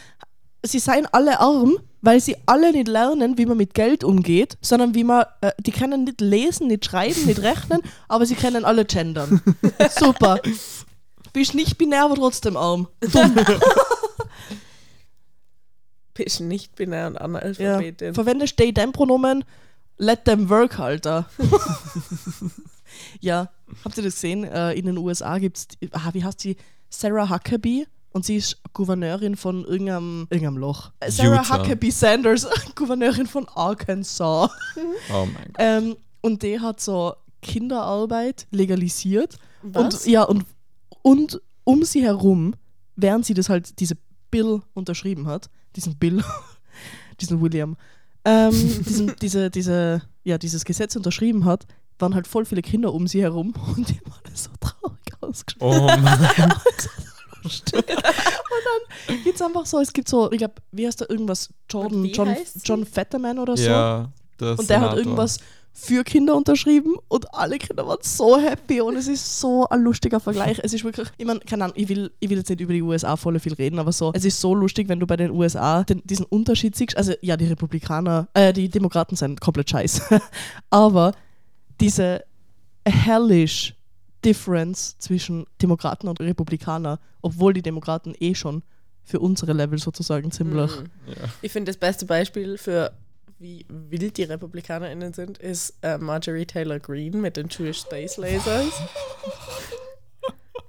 sie seien alle arm, weil sie alle nicht lernen, wie man mit Geld umgeht, sondern wie man, äh, die können nicht lesen, nicht schreiben, nicht rechnen, aber sie können alle gendern. Super. Bist nicht binär, aber trotzdem arm. Dumm. Bist nicht binär und Ja. Analphabetin. Verwendest they them Pronomen, let them work, Alter. ja, habt ihr das gesehen? Äh, in den USA gibt es, ah, wie heißt sie? Sarah Huckabee. Und sie ist Gouverneurin von irgendeinem, irgendeinem Loch. Sarah Utah. Huckabee Sanders, Gouverneurin von Arkansas. Oh mein Gott. Ähm, und die hat so Kinderarbeit legalisiert. Was? Und ja, und, und um sie herum, während sie das halt, diese Bill unterschrieben hat, diesen Bill, diesen William, ähm, diesen, diese, diese, ja, dieses Gesetz unterschrieben hat, waren halt voll viele Kinder um sie herum und die waren so traurig ausgeschaut. Oh mein Und dann geht's einfach so, es gibt so, ich glaube, wie heißt da irgendwas? Jordan, John? John Fetterman oder so. Ja, der Und der hat Senator. irgendwas für Kinder unterschrieben und alle Kinder waren so happy und es ist so ein lustiger Vergleich. Es ist wirklich, ich meine, keine Ahnung, ich will, ich will jetzt nicht über die USA voll viel reden, aber so, es ist so lustig, wenn du bei den USA den, diesen Unterschied siehst. Also ja, die Republikaner, äh, die Demokraten sind komplett scheiße, aber diese hellish Difference zwischen Demokraten und Republikaner, obwohl die Demokraten eh schon für unsere Level sozusagen ziemlich. Mhm. Ja. Ich finde, das beste Beispiel für wie wild die RepublikanerInnen sind, ist äh, Marjorie Taylor Greene mit den Jewish Space Lasers.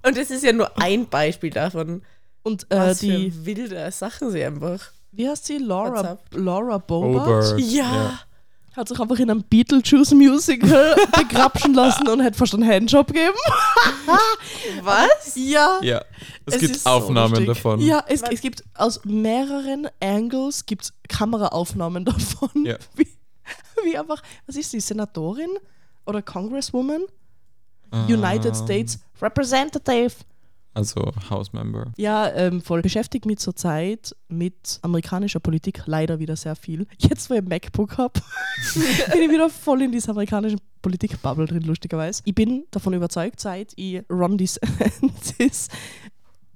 Und das ist ja nur ein Beispiel davon, Und äh, was die, für wilde Sachen sie einfach. wie heißt sie? Laura. Laura Boebert? Obert. Ja. Hat sich einfach in einem Beetlejuice-Musical begrapschen lassen und hat fast einen Handjob gegeben. Was? Ja. Ja, es, Es gibt so Aufnahmen lustig. davon. Ja, es, es gibt aus mehreren Angles gibt's Kameraaufnahmen davon. Ja. Wie, wie einfach, was ist sie, Senatorin oder Congresswoman? United Ähm, States Representative. Also House Member. Ja, ähm, voll. Beschäftigt mich zurzeit mit amerikanischer Politik leider wieder sehr viel. Jetzt, wo ich ein MacBook habe, bin ich wieder voll in dieser amerikanischen Politik-Bubble drin, lustigerweise. Ich bin davon überzeugt, seit ich Ron DeSantis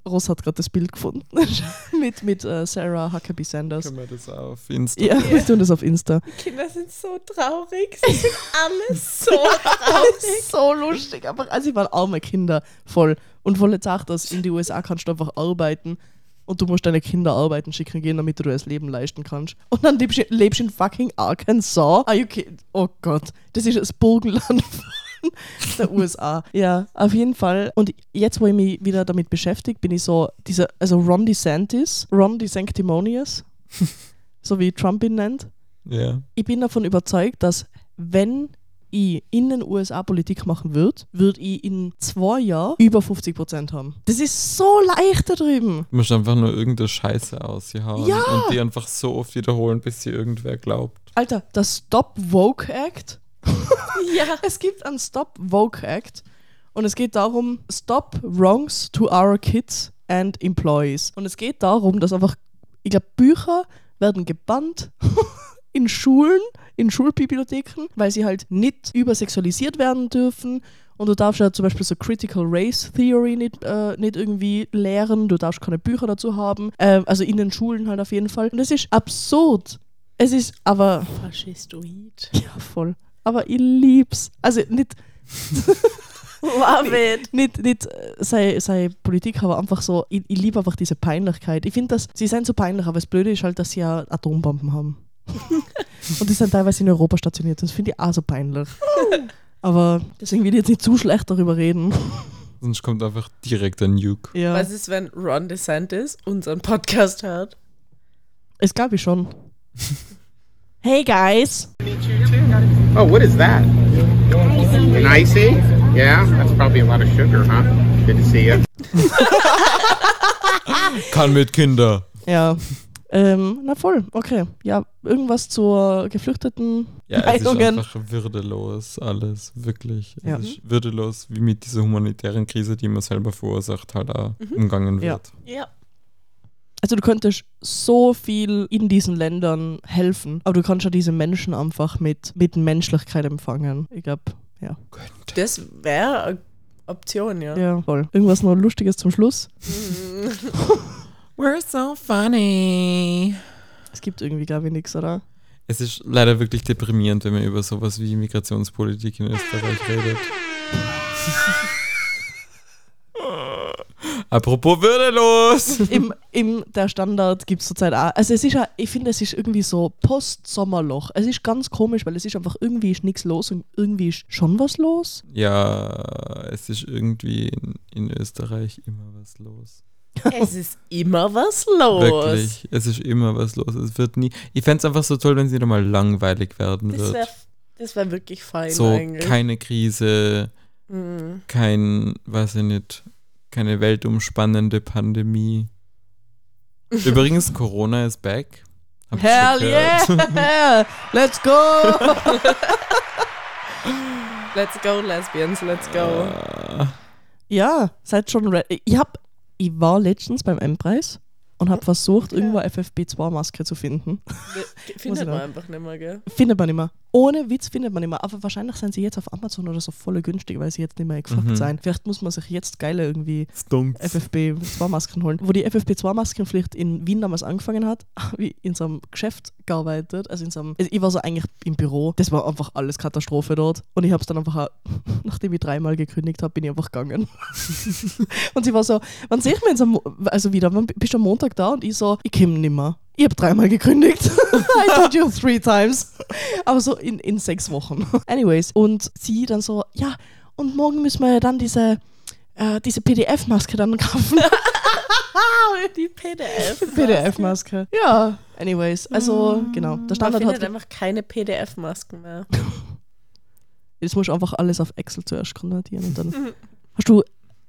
Ross hat gerade das Bild gefunden mit, mit äh, Sarah Huckabee Sanders. Können wir das auf Insta? Ja, wir tun das auf Insta. Kinder sind so traurig. Sie sind alle so traurig. so lustig. Aber also ich waren arme Kinder voll. Und voll jetzt auch, dass in die USA kannst du einfach arbeiten und du musst deine Kinder arbeiten schicken gehen, damit du dir das Leben leisten kannst. Und dann lebst du lebst in fucking Arkansas. Are you kidding? Oh Gott, das ist das Burgenland von der USA. Ja, auf jeden Fall. Und jetzt, wo ich mich wieder damit beschäftige, bin ich so, dieser, also Ron DeSantis, Ron DeSanctimonious, so wie Trump ihn nennt Ja. ich bin davon überzeugt, dass wenn ich in den USA Politik machen würde, würde ich in zwei Jahren über 50 Prozent haben. Das ist so leicht da drüben. Du musst einfach nur irgendeine Scheiße aushauen Ja. und die einfach so oft wiederholen, bis sie irgendwer glaubt. Alter, das Stop Woke Act. Ja. Es gibt einen Stop Woke Act und es geht darum, Stop Wrongs to our kids and employees. Und es geht darum, dass einfach, ich glaube, Bücher werden gebannt in Schulen, in Schulbibliotheken, weil sie halt nicht übersexualisiert werden dürfen. Und du darfst ja zum Beispiel so Critical Race Theory nicht, äh, nicht irgendwie lehren, du darfst keine Bücher dazu haben. Äh, also in den Schulen halt auf jeden Fall. Und das ist absurd. Es ist aber Faschistoid. ja, voll. Aber ich lieb's. Also nicht, Love it. nicht, nicht äh, sei, sei Politik, aber einfach so, ich, ich liebe einfach diese Peinlichkeit. Ich finde, dass sie sind so peinlich, aber das Blöde ist halt, dass sie ja Atombomben haben. Und die sind teilweise in Europa stationiert. Das finde ich auch so peinlich. Aber deswegen will ich jetzt nicht zu schlecht darüber reden. Sonst kommt einfach direkt ein Nuke. Ja, Was ist, wenn Ron DeSantis unseren Podcast hört? es glaube ich schon. Hey guys! Oh, what is that? An icy? Yeah, that's probably a lot of sugar, huh? Good to see you. Kann mit Kinder. Ja. Ähm, na voll, okay. Ja, irgendwas zur geflüchteten Ja, es ist einfach würdelos alles, wirklich. Ja. Es ist würdelos, wie mit dieser humanitären Krise, die man selber verursacht, halt auch umgangen Ja. wird. Ja. Also du könntest so viel in diesen Ländern helfen, aber du kannst ja diese Menschen einfach mit, mit Menschlichkeit empfangen. Ich glaube, ja. Das wäre eine Option, ja. Ja, voll. Irgendwas noch Lustiges zum Schluss. We're so funny. Es gibt irgendwie, glaube ich, nichts, oder? Es ist leider wirklich deprimierend, wenn man über sowas wie Migrationspolitik in Österreich redet. Apropos würdelos! Im, Im der Standard gibt es zurzeit auch. Also es ist ja, ich finde, es ist irgendwie so Post-Sommerloch. Es ist ganz komisch, weil es ist einfach irgendwie ist nichts los und irgendwie ist schon was los. Ja, es ist irgendwie in, in Österreich immer was los. Es ist immer was los. Wirklich, es ist immer was los. Es wird nie. Ich fände es einfach so toll, wenn es wieder mal langweilig werden Das wird. wäre das wär wirklich fein so eigentlich. keine Krise, Mhm. kein, weiß ich nicht, keine weltumspannende Pandemie. Übrigens, Corona ist back. Ihr Hell yeah! Let's go! Let's go, Lesbians, let's go. Ja, seid schon ready. Ich, hab, ich war letztens beim M-Preis und habe versucht, irgendwo eine FFP2-Maske zu finden. Findet man einfach nicht mehr, gell? Findet man nicht mehr. Ohne Witz findet man nicht mehr. Aber wahrscheinlich sind sie jetzt auf Amazon oder so voll günstig, weil sie jetzt nicht mehr gefragt Mhm. sein. Vielleicht muss man sich jetzt geile irgendwie Stunks. FFP2-Masken holen. Wo die FFP2-Maskenpflicht in Wien damals angefangen hat, habe ich in so einem Geschäft gearbeitet. Also in so einem, also ich war so eigentlich im Büro. Das war einfach alles Katastrophe dort. Und ich habe es dann einfach, auch, nachdem ich dreimal gekündigt habe, bin ich einfach gegangen. und sie war so, wann sehe ich mir jetzt am, Mo- also wieder, wann bist du am Montag da? Und ich so, ich komme nimmer. Ich habe dreimal gekündigt. I told you three times. Aber so in, in sechs Wochen. Anyways. Und sie dann so, ja, und morgen müssen wir ja dann diese, äh, diese PDF-Maske dann kaufen. Die PDF. PDF-Maske. Ja, anyways. Also, genau. Der Man Standard findet hat. einfach keine PDF-Masken mehr. Jetzt musst du einfach alles auf Excel zuerst konvertieren und dann. Hast du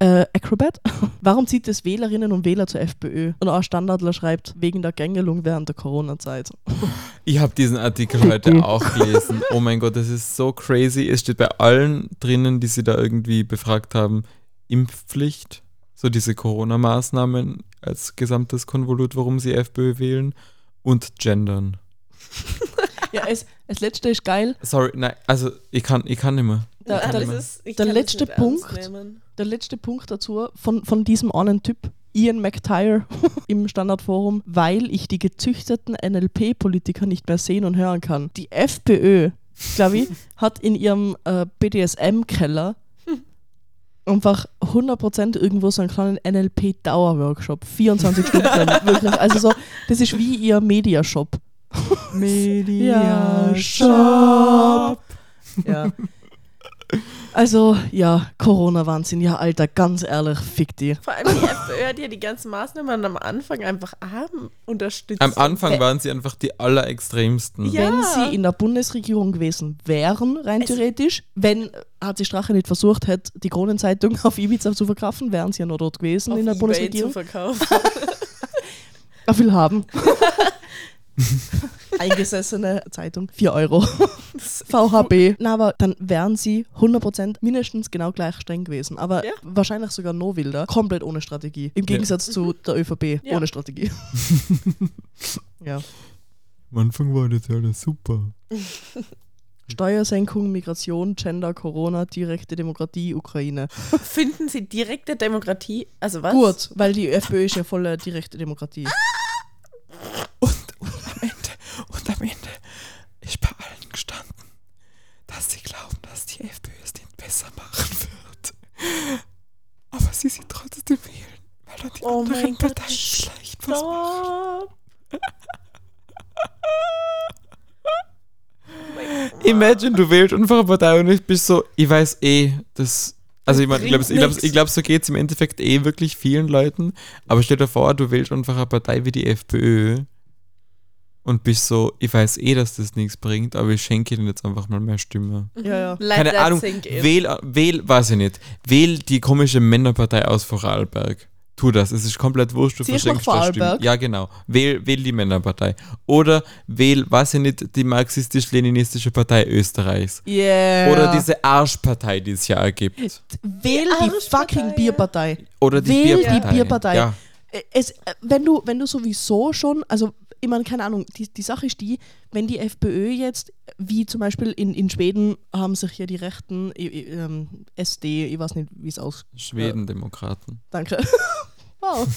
äh, Acrobat? Warum zieht es Wählerinnen und Wähler zur FPÖ? Und auch Standardler schreibt, wegen der Gängelung während der Corona-Zeit. Ich habe diesen Artikel heute auch gelesen. Oh mein Gott, das ist so crazy. Es steht bei allen drinnen, die sie da irgendwie befragt haben, Impfpflicht, so diese Corona-Maßnahmen als gesamtes Konvolut, warum sie FPÖ wählen und Gendern. Ja, es, das letzte ist geil. Sorry, nein, also ich kann, ich kann nicht mehr. Der, kann der, ist, der letzte Punkt. der letzte Punkt dazu von, von diesem einen Typ, Ian McTire im Standardforum, weil ich die gezüchteten NLP-Politiker nicht mehr sehen und hören kann. Die FPÖ, glaube ich, hat in ihrem äh, BDSM-Keller einfach 100% irgendwo so einen kleinen NLP-Dauer-Workshop. 24 Stunden. Wirklich. Also so, das ist wie ihr Mediashop. Mediashop. Ja. Also, ja, Corona-Wahnsinn. Ja, Alter, ganz ehrlich, fick die. Vor allem die FPÖ hat ja die ganzen Maßnahmen am Anfang einfach arm unterstützt. Am Anfang waren sie einfach die allerextremsten. Ja. Wenn sie in der Bundesregierung gewesen wären, rein Es- theoretisch, wenn HC Strache nicht versucht hätte, die Kronenzeitung auf Ibiza zu verkaufen, wären sie ja noch dort gewesen auf in der eBay Bundesregierung. zu verkaufen. Will haben. Eingesessene Zeitung, 4 Euro. VHB. Na, aber dann wären sie 100% mindestens genau gleich streng gewesen. Aber Ja. wahrscheinlich sogar noch wilder. Komplett ohne Strategie. Im Gegensatz zu der ÖVP. Ja. Ohne Strategie. ja. Am Anfang war das ja alles super. Steuersenkung, Migration, Gender, Corona, direkte Demokratie, Ukraine. Finden Sie direkte Demokratie? Also was? Gut, weil die FPÖ ist ja voller direkte Demokratie. Und, am Ende, und am Ende ist bei allen gestanden, dass sie glauben, dass die FPÖ es nicht besser machen wird. Aber sie sie trotzdem wählen, weil dann die Oh anderen mein Gott, Parteien schlecht was machen. Stop. Imagine, du wählst einfach eine Partei und ich bin so, ich weiß eh, das. Also ich meine, ich glaube, glaub, glaub, so geht es im Endeffekt eh wirklich vielen Leuten. Aber stell dir vor, du wählst einfach eine Partei wie die FPÖ und bist so, ich weiß eh, dass das nichts bringt, aber ich schenke ihnen jetzt einfach mal mehr Stimme. Ja, ja. Let Keine Ahnung, wähl, wähl, weiß ich nicht, wähl die komische Männerpartei aus Vorarlberg. Tu das, es ist komplett wurscht, du ich verschenkst nach da Stimmen. Vorarlberg? Ja, genau. Wähl, wähl die Männerpartei. Oder wähl, weiß ich nicht, die marxistisch-leninistische Partei Österreichs. Yeah. Oder diese Arschpartei, die es ja ergibt. Wähl die, Arschpartei, fucking ja. Bierpartei. Oder die Wähl die Bierpartei. Bierpartei. Ja. Äh, Es, äh, wenn, du, wenn du sowieso schon, also ich meine, keine Ahnung, die, die Sache ist die, wenn die FPÖ jetzt, wie zum Beispiel in, in Schweden, haben sich ja die Rechten, äh, äh, ähm, SD, ich weiß nicht, wie es aus... Schwedendemokraten. Danke. schwer.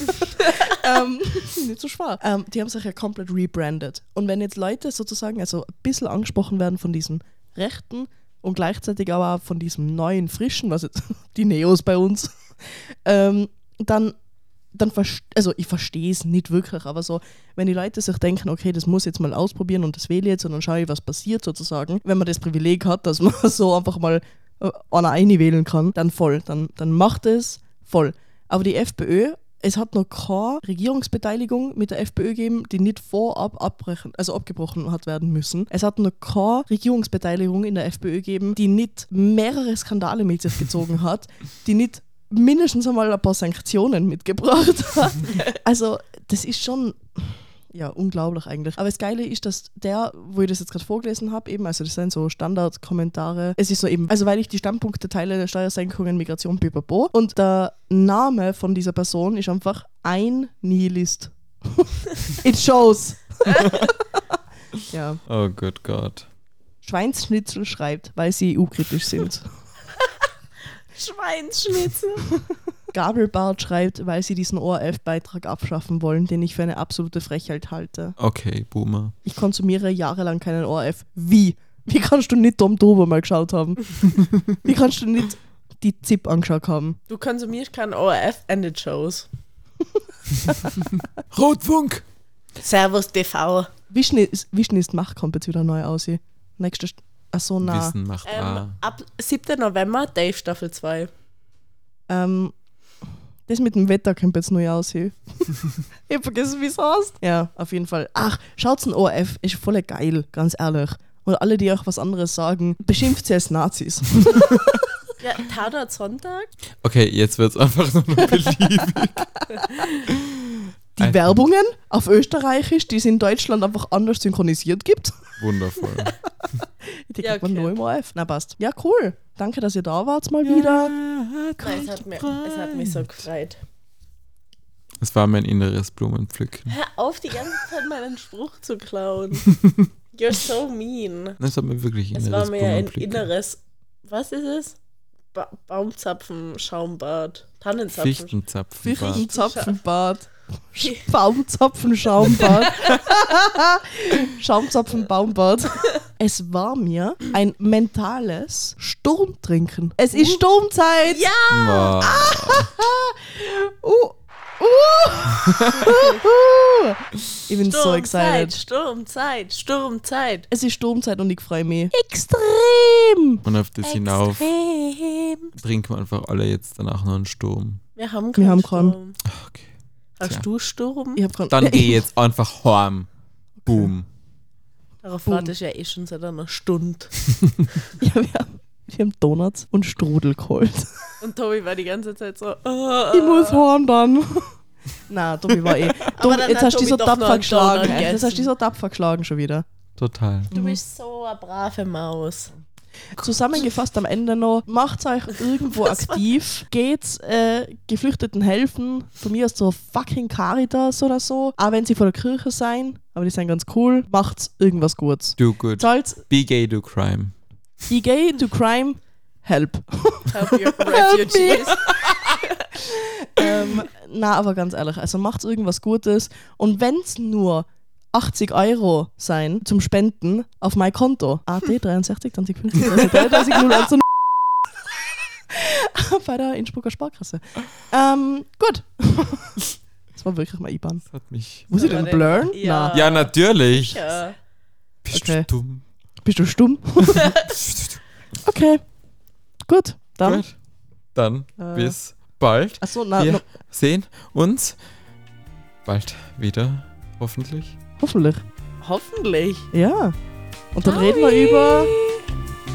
ähm, nicht so schwer. Ähm, die haben sich ja komplett rebrandet. Und wenn jetzt Leute sozusagen also ein bisschen angesprochen werden von diesem Rechten und gleichzeitig aber auch von diesem neuen, frischen, was jetzt die Neos bei uns, ähm, dann, dann also ich verstehe es nicht wirklich, aber so, wenn die Leute sich denken, okay, das muss ich jetzt mal ausprobieren und das wähle ich jetzt und dann schaue ich, was passiert sozusagen, wenn man das Privileg hat, dass man so einfach mal äh, einer eine wählen kann, dann voll, dann, dann macht es voll. Aber die FPÖ, es hat noch keine Regierungsbeteiligung mit der FPÖ gegeben, die nicht vorab abbrechen, also abgebrochen hat werden müssen. Es hat noch keine Regierungsbeteiligung in der FPÖ gegeben, die nicht mehrere Skandale mit sich gezogen hat, die nicht mindestens einmal ein paar Sanktionen mitgebracht hat. Also, das ist schon ja, unglaublich eigentlich. Aber das Geile ist, dass der, wo ich das jetzt gerade vorgelesen habe, eben, also das sind so Standardkommentare, es ist so eben, also weil ich die Standpunkte teile, Steuersenkungen, Migration, pipapo, und der Name von dieser Person ist einfach ein Nihilist. It shows. ja. Oh Gott, Gott. Schweinsschnitzel schreibt, weil sie EU-kritisch sind. Schweinsschnitzel. Gabelbart schreibt, weil sie diesen ORF-Beitrag abschaffen wollen, den ich für eine absolute Frechheit halte. Okay, Boomer. Ich konsumiere jahrelang keinen ORF. Wie? Wie kannst du nicht Tom Dober mal geschaut haben? Wie kannst du nicht die ZIP angeschaut haben? Du konsumierst kein ORF and it shows. Rotfunk! Servus TV. Wissen ist, Wissen ist Macht kommt jetzt wieder neu aus. Nächste. St Achso, na. Wissen macht Ähm, A. ab 7. November, Dave Staffel 2. Ähm, das mit dem Wetter kommt jetzt neu aus. ich hab vergessen, wie es heißt. Ja, auf jeden Fall. Ach, schaut's ein ORF, ist voll geil, ganz ehrlich. Und alle, die euch was anderes sagen, beschimpft sie als Nazis. Ja, Tatort Sonntag. Okay, jetzt wird es einfach nur noch beliebig. Die Werbungen auf Österreichisch, die es in Deutschland einfach anders synchronisiert gibt. Wundervoll. Die Ja, kriegt man okay. nur im ORF. Na passt. Ja, cool. Danke, dass ihr da wart mal wieder. Nein, es hat, mir, es hat mich so gefreut. Es war mein inneres Blumenpflücken. Hör auf, die ganze Zeit meinen Spruch zu klauen. You're so mean. Es hat mir wirklich Es inneres war mir ein Blumenpflücken. inneres, was ist es? Ba Baumzapfen, Schaumbad, Tannenzapfen. Fichtenzapfen. Fichtenzapfenbad. Baumzapfenschaumbad. Schaumzapfenbaumbad. Es war mir ein mentales Sturmtrinken. Es ist Sturmzeit. Ja! Wow. Uh. Uh. ich bin so Sturmzeit, excited. Sturmzeit, Sturmzeit. Es ist Sturmzeit und ich freue mich extrem. Und auf das hinauf Extrem. trinken wir einfach alle jetzt danach noch einen Sturm. Wir haben Wir keinen haben keinen. Sturm. Okay. Hast Tja. du Sturm? Ich hab grad, Dann geh jetzt einfach heim. Boom. Darauf Boom. warte ich ja eh schon seit einer Stunde. ja, wir, haben, wir haben Donuts und Strudel geholt. Und Tobi war die ganze Zeit so. Oh, Ich muss heim dann. Na, Tobi war eh. Tobi, dann jetzt hat hast du dich so Tobi doch noch tapfer einen geschlagen. Donut. Jetzt hast du dich so tapfer geschlagen schon wieder. Total. Du bist so eine brave Maus. Zusammengefasst am Ende noch, macht euch irgendwo aktiv, geht äh, Geflüchteten helfen, von mir aus so fucking Caritas oder so, auch wenn sie vor der Kirche sein, aber die sind ganz cool, macht irgendwas Gutes. Do good. Zahlt Be gay, do crime. be gay to crime, help. Help your refugees. ähm, na, aber ganz ehrlich, also macht irgendwas Gutes und wenn es nur 80 Euro sein zum Spenden auf mein Konto. AT 63 20 50 33 01 bei der Innsbrucker Sparkasse. Ähm, gut. Das war wirklich mal IBAN. Das hat mich. Muss ich den blurren? Ja. Na. Ja, natürlich. Ja. Bist Okay. du dumm? Bist du stumm? okay. Gut. Dann. Gut. Dann Äh. bis bald. Achso, na, Wir na, sehen uns bald wieder. Hoffentlich. Hoffentlich. Hoffentlich. Ja. Und dann reden wir über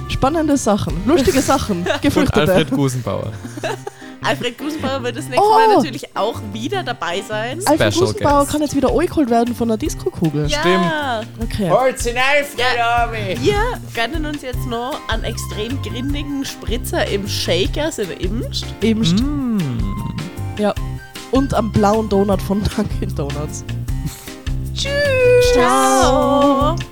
spannende Sachen, lustige Sachen, Und Geflüchtete. Alfred Gusenbauer. Alfred Gusenbauer wird das nächste Oh. Mal natürlich auch wieder dabei sein. Alfred Special Gusenbauer Guest. kann jetzt wieder eingeholt werden von der Disco-Kugel. Ja. Okay. Holt's in Alfred, Army! Wir gönnen uns jetzt noch einen extrem grindigen Spritzer im Shakers in Imst. Eben. st- Mm. Ja. Und am blauen Donut von Dunkin' Donuts. Ciao.